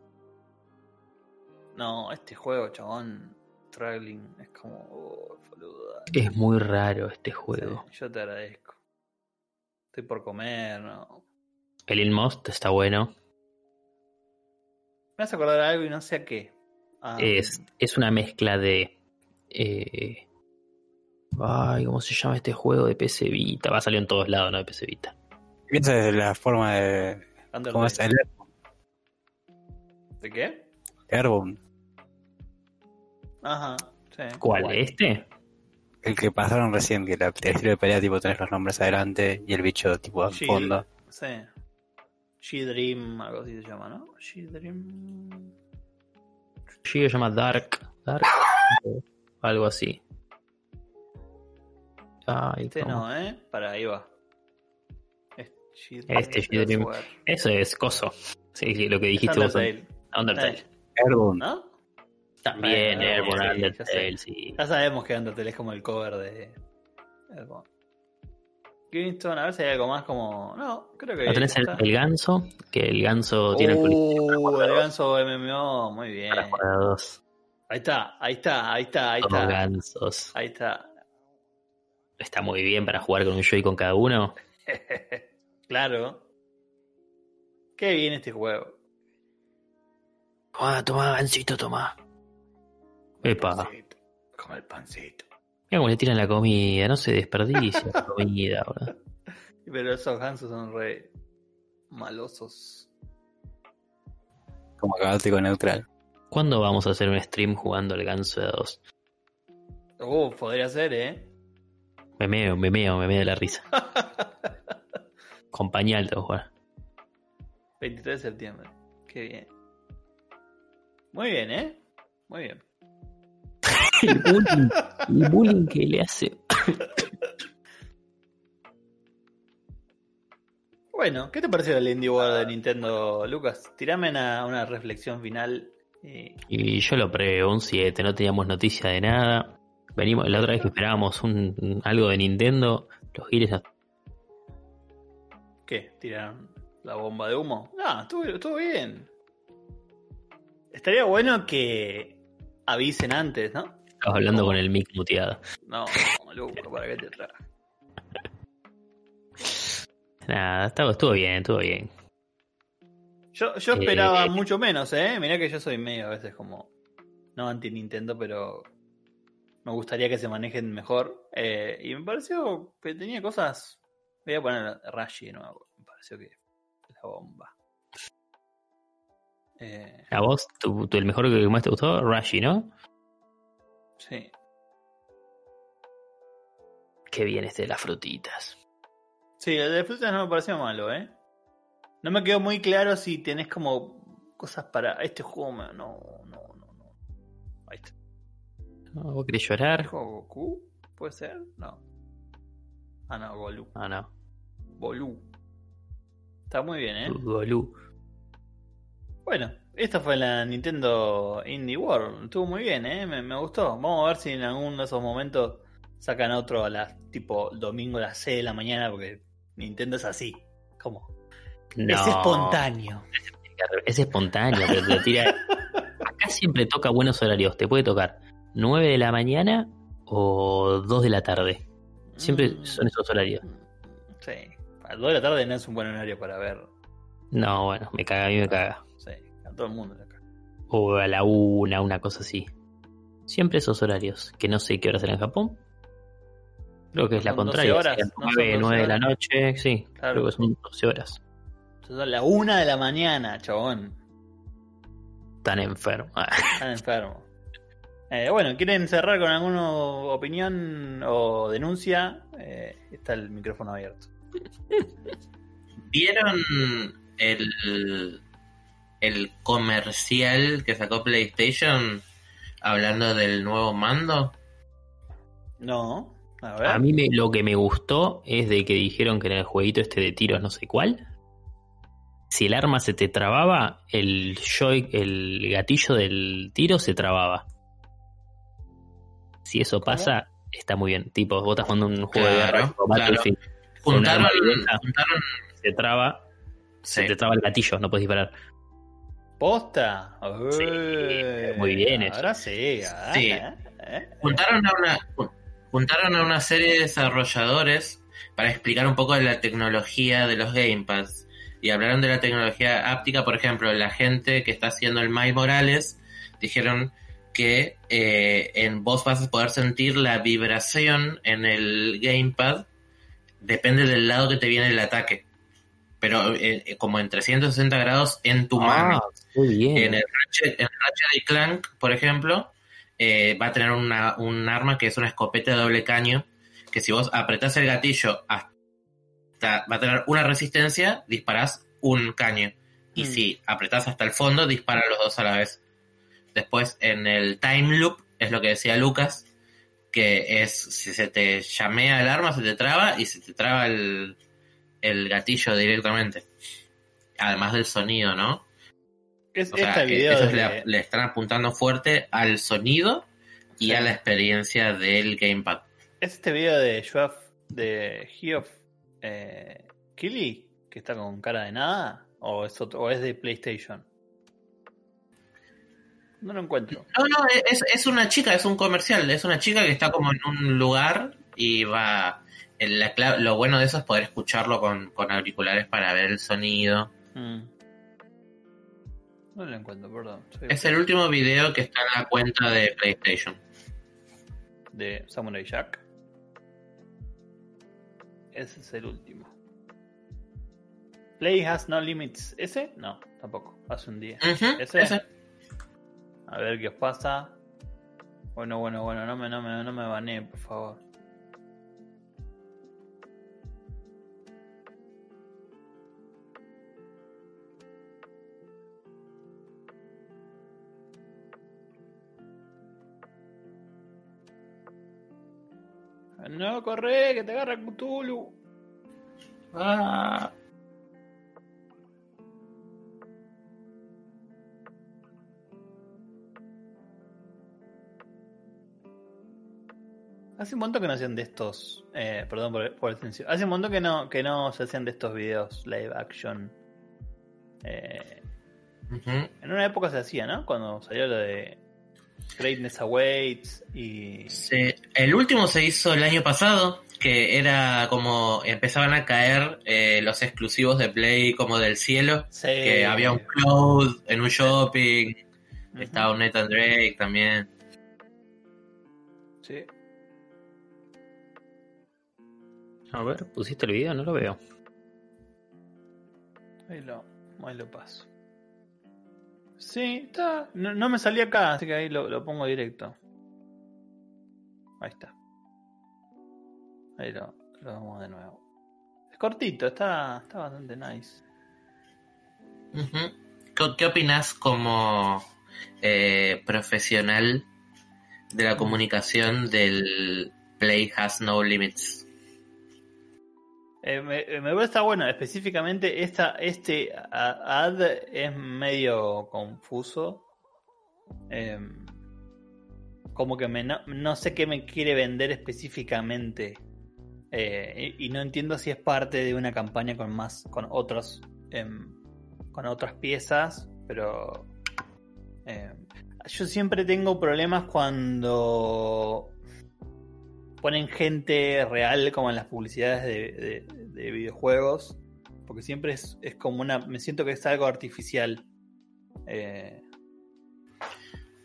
No, este juego, chabón, Traveling, es como. Oh. Es muy raro este juego. Sí, yo te agradezco. Estoy por comer, no. El Inmost está bueno. Me vas a acordar de algo y no sé a qué. Ah, Es, es una mezcla de. eh, ay, ¿cómo se llama este juego de PC Vita? Va a salir en todos lados, ¿no? De PC Vita. Piensa de la forma de. ¿Cómo es? El ¿De qué? Airborne. Ajá, sí. ¿Cuál? ¿Este? El que pasaron recién, que la, el estilo de pelea, tipo, tenés los nombres adelante y el bicho, tipo, al Sí. fondo. Sí. She-Dream, algo así se llama, ¿no? She-Dream. Sí, se llama Dark. Dark algo así. Ay, Este ¿cómo? no, ¿eh? Para ahí va. Este Este Shidrim. Eso es coso. Sí, sí, lo que dijiste vos. Undertale. Undertale. Eh, Airborne. ¿No? También, Airborne, sí, ya Undertale, sí. Ya sabemos que Undertale es como el cover de. Airborne. Greenstone, a ver si hay algo más como. No, creo que. Lo tenés el, ganso, que el ganso tiene el Uh, el ganso MMO, muy bien. para jugar a dos. Ahí está, ahí está, ahí está, ahí está. gansos. Ahí está. Está muy bien para jugar con un Joy con cada uno. claro. Qué bien este juego. Toma, toma, gansito, toma. Epa. Pancito, Como el pancito. Mira cómo le tiran la comida, no se desperdicia la comida, bro. Pero esos gansos son re malosos. Como caótico neutral. ¿Cuándo vamos a hacer un stream jugando al ganso de a dos? Uh, podría ser, ¿eh? Me meo, me meo, me meo de la risa. Tengo que jugar. 23 de septiembre. Qué bien. Muy bien, ¿eh? Muy bien. El bullying, el bullying que le hace. Bueno, ¿qué te pareció el Indie World de Nintendo, Lucas? Tirame una, una reflexión final. y- Y yo lo pruebo, un 7, no teníamos noticia de nada. Venimos, la otra vez que esperábamos un, algo de Nintendo, los giles no- ¿Qué? ¿Tiraron la bomba de humo? Estuvo, estuvo bien. Estaría bueno que avisen antes, ¿no? Estabas hablando con el mic muteado. No, Lucas, ¿para qué te traes? Nada, estaba, estuvo bien, estuvo bien. Yo, yo Eh, esperaba mucho menos, ¿eh? Mirá que yo soy medio a veces como. No anti-Nintendo, pero. Me gustaría que se manejen mejor. Eh, y me pareció que tenía cosas. Voy a poner Rashi de nuevo. Me pareció que. La bomba. Eh, A vos, tu, tu- el mejor que más te gustó, Rashi, ¿no? Sí. Qué bien este de las frutitas. Sí, el de frutas no me pareció malo, ¿eh? No me quedó muy claro si tenés como cosas para. Este juego. me- No, no, no, no. Ahí está. ¿No? ¿Vos querés llorar? ¿Dijo Goku? ¿Puede ser? No. Ah, no, Golu. Ah, no. Bolú. Está muy bien, ¿eh? Golú. Bueno, esta fue la Nintendo Indie World. Estuvo muy bien, ¿eh? Me, me gustó. Vamos a ver si en alguno de esos momentos sacan otro a las tipo domingo a las 6 de la mañana porque Nintendo es así. ¿Cómo? No. Es espontáneo. Es espontáneo, pero te tira. Acá siempre toca buenos horarios. Te puede tocar 9 de la mañana o 2 de la tarde. Siempre Mm, son esos horarios. Sí. A las 2 de la tarde no es un buen horario para ver. No, bueno, me caga, a mí me caga. Sí, a todo el mundo le caga. O a la una, una cosa así. Siempre esos horarios, que no sé qué hora será en Japón. Creo que es la Son 12 contraria. horas, serían ¿no son 9, 12 9 de la horas? noche, sí. Claro. Creo que son 12 horas. Son las 1 de la mañana, chabón. Tan enfermo. Están enfermos. Eh, bueno, ¿quieren cerrar con alguna opinión o denuncia? Eh, está el micrófono abierto. ¿Vieron el, el comercial que sacó PlayStation hablando del nuevo mando? No, a ver. A mí me- lo que me gustó es de que dijeron que en el jueguito este de tiros no sé cuál, si el arma se te trababa, el joy, el gatillo del tiro se trababa. Si eso pasa, está muy bien. Tipo, vos estás jugando un juego de Claro, guerra claro. Juntaron, juntaron se traba, se te traba el gatillo, no puedes disparar. ¿Posta? Sí, muy bien eso. Ahora sí. ah, Sí. eh, eh. juntaron a una juntaron a una serie de desarrolladores para explicar un poco de la tecnología de los gamepads y hablaron de la tecnología áptica por ejemplo la gente que está haciendo el Miles Morales dijeron que eh, en vos vas a poder sentir la vibración en el gamepad depende del lado que te viene el ataque pero eh, eh, como en 360 grados en tu mano muy bien. en el Ratchet, en Ratchet y Clank, por ejemplo, eh, va a tener una, un arma que es una escopeta de doble caño, que si vos apretás el gatillo hasta, va a tener una resistencia, disparás un caño. Y Mm. si apretás hasta el fondo, disparan los dos a la vez. Después en el time loop, es lo que decía Lucas, que es si se te llamea el arma, se te traba y se te traba el, el gatillo directamente. Además del sonido, ¿no? Es O este video ellos de- le, le están apuntando fuerte al sonido y Sí. a la experiencia del gamepad. ¿Es este video de Geoff, de Geoff eh, Keighley, que está con cara de nada? ¿O es, otro- o es de PlayStation? No lo encuentro. No, no, es, es una chica, es un comercial, es una chica que está como en un lugar y va... la lo bueno de eso es poder escucharlo con, con auriculares para ver el sonido. Mm. No lo encuentro, perdón. Soy Es el último video que está en la cuenta de PlayStation. de Samurai Jack. Ese es el último. Play has no limits. ¿Ese? No, tampoco. Hace un día. ¿Ese? ese. A ver qué os pasa. Bueno, bueno, bueno, no me, no me, no me baneen, por favor. No, corre, que te agarra Cthulhu. Ah, Hace un montón que no hacían de estos. Eh, perdón por, por el silencio. Hace un montón que no, que no se hacían de estos videos live action. Eh, en una época se hacía, ¿no? Cuando salió lo de Greatness Awaits y. Sí, El último se hizo el año pasado, que era como empezaban a caer eh, los exclusivos de Play como del cielo, Sí. que había un Cloud en un shopping, estaba un Nathan Drake también. Sí. A ver, ¿pusiste el video? No lo veo. Ahí lo, ahí lo paso. Sí, está. No, no me salía acá, así que ahí lo, pongo directo. Ahí está. Ahí lo, lo vamos de nuevo. Es cortito, está, está bastante nice. ¿Qué, qué opinas como eh, profesional de la comunicación del Play Has No Limits? Eh, me, eh, me parece bueno, específicamente esta, este ad es medio confuso. Eh, como que no, no sé qué me quiere vender específicamente. Eh, y, y no entiendo si es parte de una campaña con más, con otros, em, con otras piezas, pero eh, yo siempre tengo problemas cuando ponen gente real como en las publicidades de, de- de videojuegos. Porque siempre es, es como una. Me siento que es algo artificial. Eh,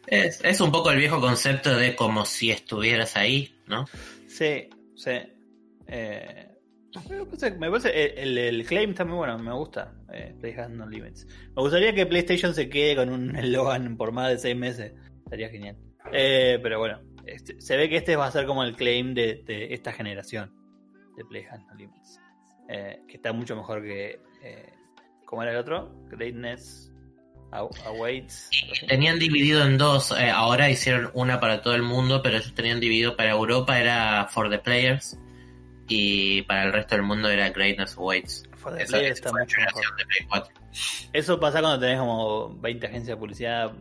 Es, es un poco el viejo concepto de como si estuvieras ahí, ¿no? sí, sí. Eh, me parece, me parece- el, el claim está muy bueno, me gusta. Eh, Play has no limits. Me gustaría que PlayStation se quede con un eslogan por más de seis meses. Estaría genial. Eh, pero bueno, este- se ve que este va a ser como el claim de, de esta generación de Play has no limits. Eh, que está mucho mejor que. Eh, ¿Cómo era el otro? Greatness Aw- Awaits. Tenían dividido en dos, eh, ahora hicieron una para todo el mundo, pero ellos tenían dividido para Europa era For the Players y para el resto del mundo era Greatness Awaits. For the Esa- Player esa está fue la mucho mejor. generación de Play 4. Eso pasa cuando tenés como 20 agencias de publicidad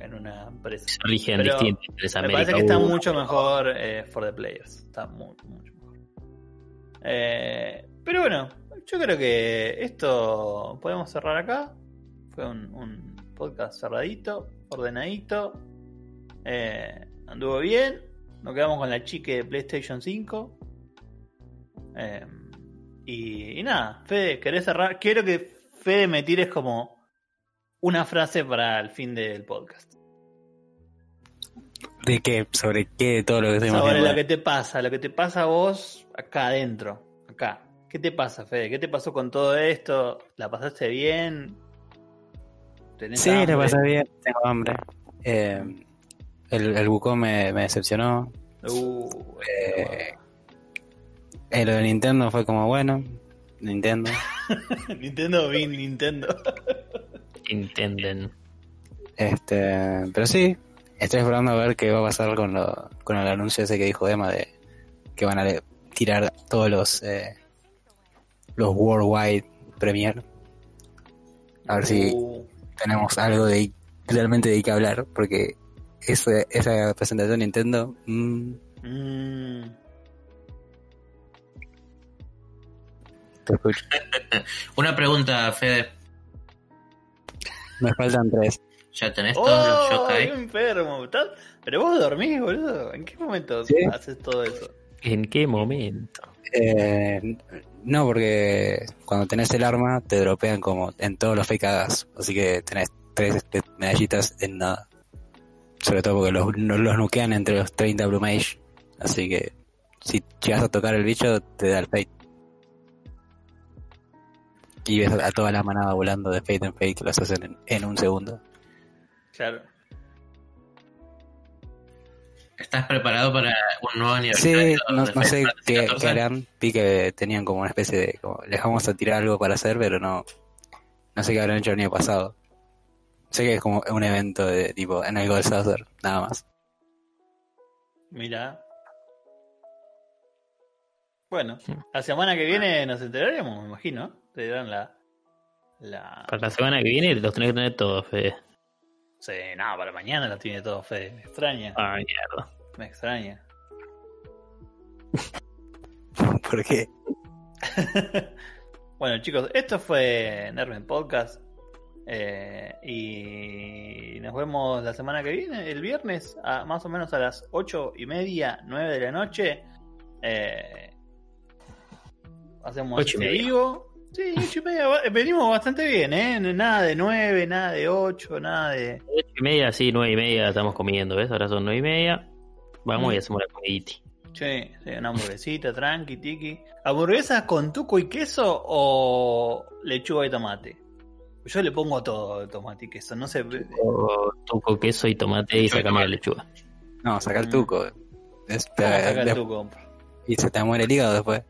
en una empresa. Se rigen Pero distintos. Tres Me parece que está uno. mucho mejor eh, for the players. Está muy, mucho mejor. Eh, pero bueno, yo creo que esto podemos cerrar acá. Fue un, un podcast cerradito, ordenadito. Eh, anduvo bien. Nos quedamos con la chique de PlayStation 5. Eh, y, y nada, Fede, ¿querés cerrar? Quiero que Fede me tires como una frase para el fin del podcast. ¿De qué? ¿Sobre qué? De todo lo que estoy Sobre lo que te pasa, lo que te pasa a vos acá adentro, acá. ¿Qué te pasa, Fede? ¿Qué te pasó con todo esto? ¿La pasaste bien? ¿Tenés Sí, hambre? lo pasé bien, tengo hambre. Eh, el, el bucón me, me decepcionó. Uh, Eh, eh, lo de Nintendo fue como, bueno, Nintendo. Nintendo bien Nintendo. Intenden. Este, pero sí, estoy esperando a ver qué va a pasar con, lo, con el anuncio ese que dijo Emma de que van a tirar todos los eh, los worldwide premier. A ver si Uh, tenemos algo de realmente de qué hablar, porque ese- esa presentación de Nintendo, mm, mm, te escucho. Una pregunta, Fede. Me faltan tres. ¿Ya tenés todos los ¡Oh! ¡Qué yokai? enfermo! ¿Estás- Pero vos dormís, boludo. ¿En qué momento Sí. haces todo eso? ¿En qué momento? Eh, no, porque cuando tenés el arma te dropean como en todos los fake hagas, así que tenés tres este, medallitas en nada. Sobre todo porque los, no- los nukean entre los 30 Blue Mage, así que si llegas a tocar el bicho te da el fate. Y ves a, a toda la manada volando de fate en fate que los hacen en, en un segundo. Claro. ¿Estás preparado para un nuevo Sí, aniversario? no, de no sé qué harán. Vi que tenían como una especie de. Como, les vamos a tirar algo para hacer, pero no. No sé qué habrán hecho el año pasado. Sé que es como un evento de tipo en el Gold Saucer, nada más. Mira. Bueno, la semana que viene nos enteraremos, me imagino. Te dirán la. La. Para la semana que viene los tenés que tener todos, Fede. Sí, no, para mañana la tiene todo Fede. Me extraña. Ah, mierda. Me extraña. ¿Por qué? bueno, chicos, esto fue Nerven Podcast. eh, y nos vemos la semana que viene, el viernes, a, más o menos a las ocho y media, 9 de la noche. Eh, hacemos Ocho y este media. vivo. Sí, ocho y media. Venimos bastante bien, ¿eh? Nada de 9, nada de 8, nada de. Ocho y media, sí, nueve y media estamos comiendo, ¿ves? Ahora son nueve y media. Vamos Mm. y hacemos la comidita. Sí, sí, una hamburguesita, tranqui, tiki. ¿Hamburguesa con tuco y queso o lechuga y tomate? Yo le pongo todo, tomate y queso, no sé. Tuco, queso y tomate y Lechuga y sacamos la lechuga. No, saca el Mm. tuco. Es- ¿Cómo saca el tuco? y se te muere el hígado después.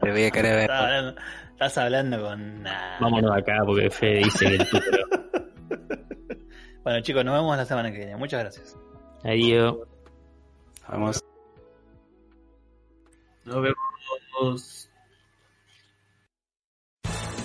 Te voy a querer ver. Estás hablando, estás hablando con... nah. Vámonos acá porque Fede dice que el tuco. Bueno chicos, nos vemos la semana que viene. Muchas gracias. Adiós. Vamos. Nos vemos.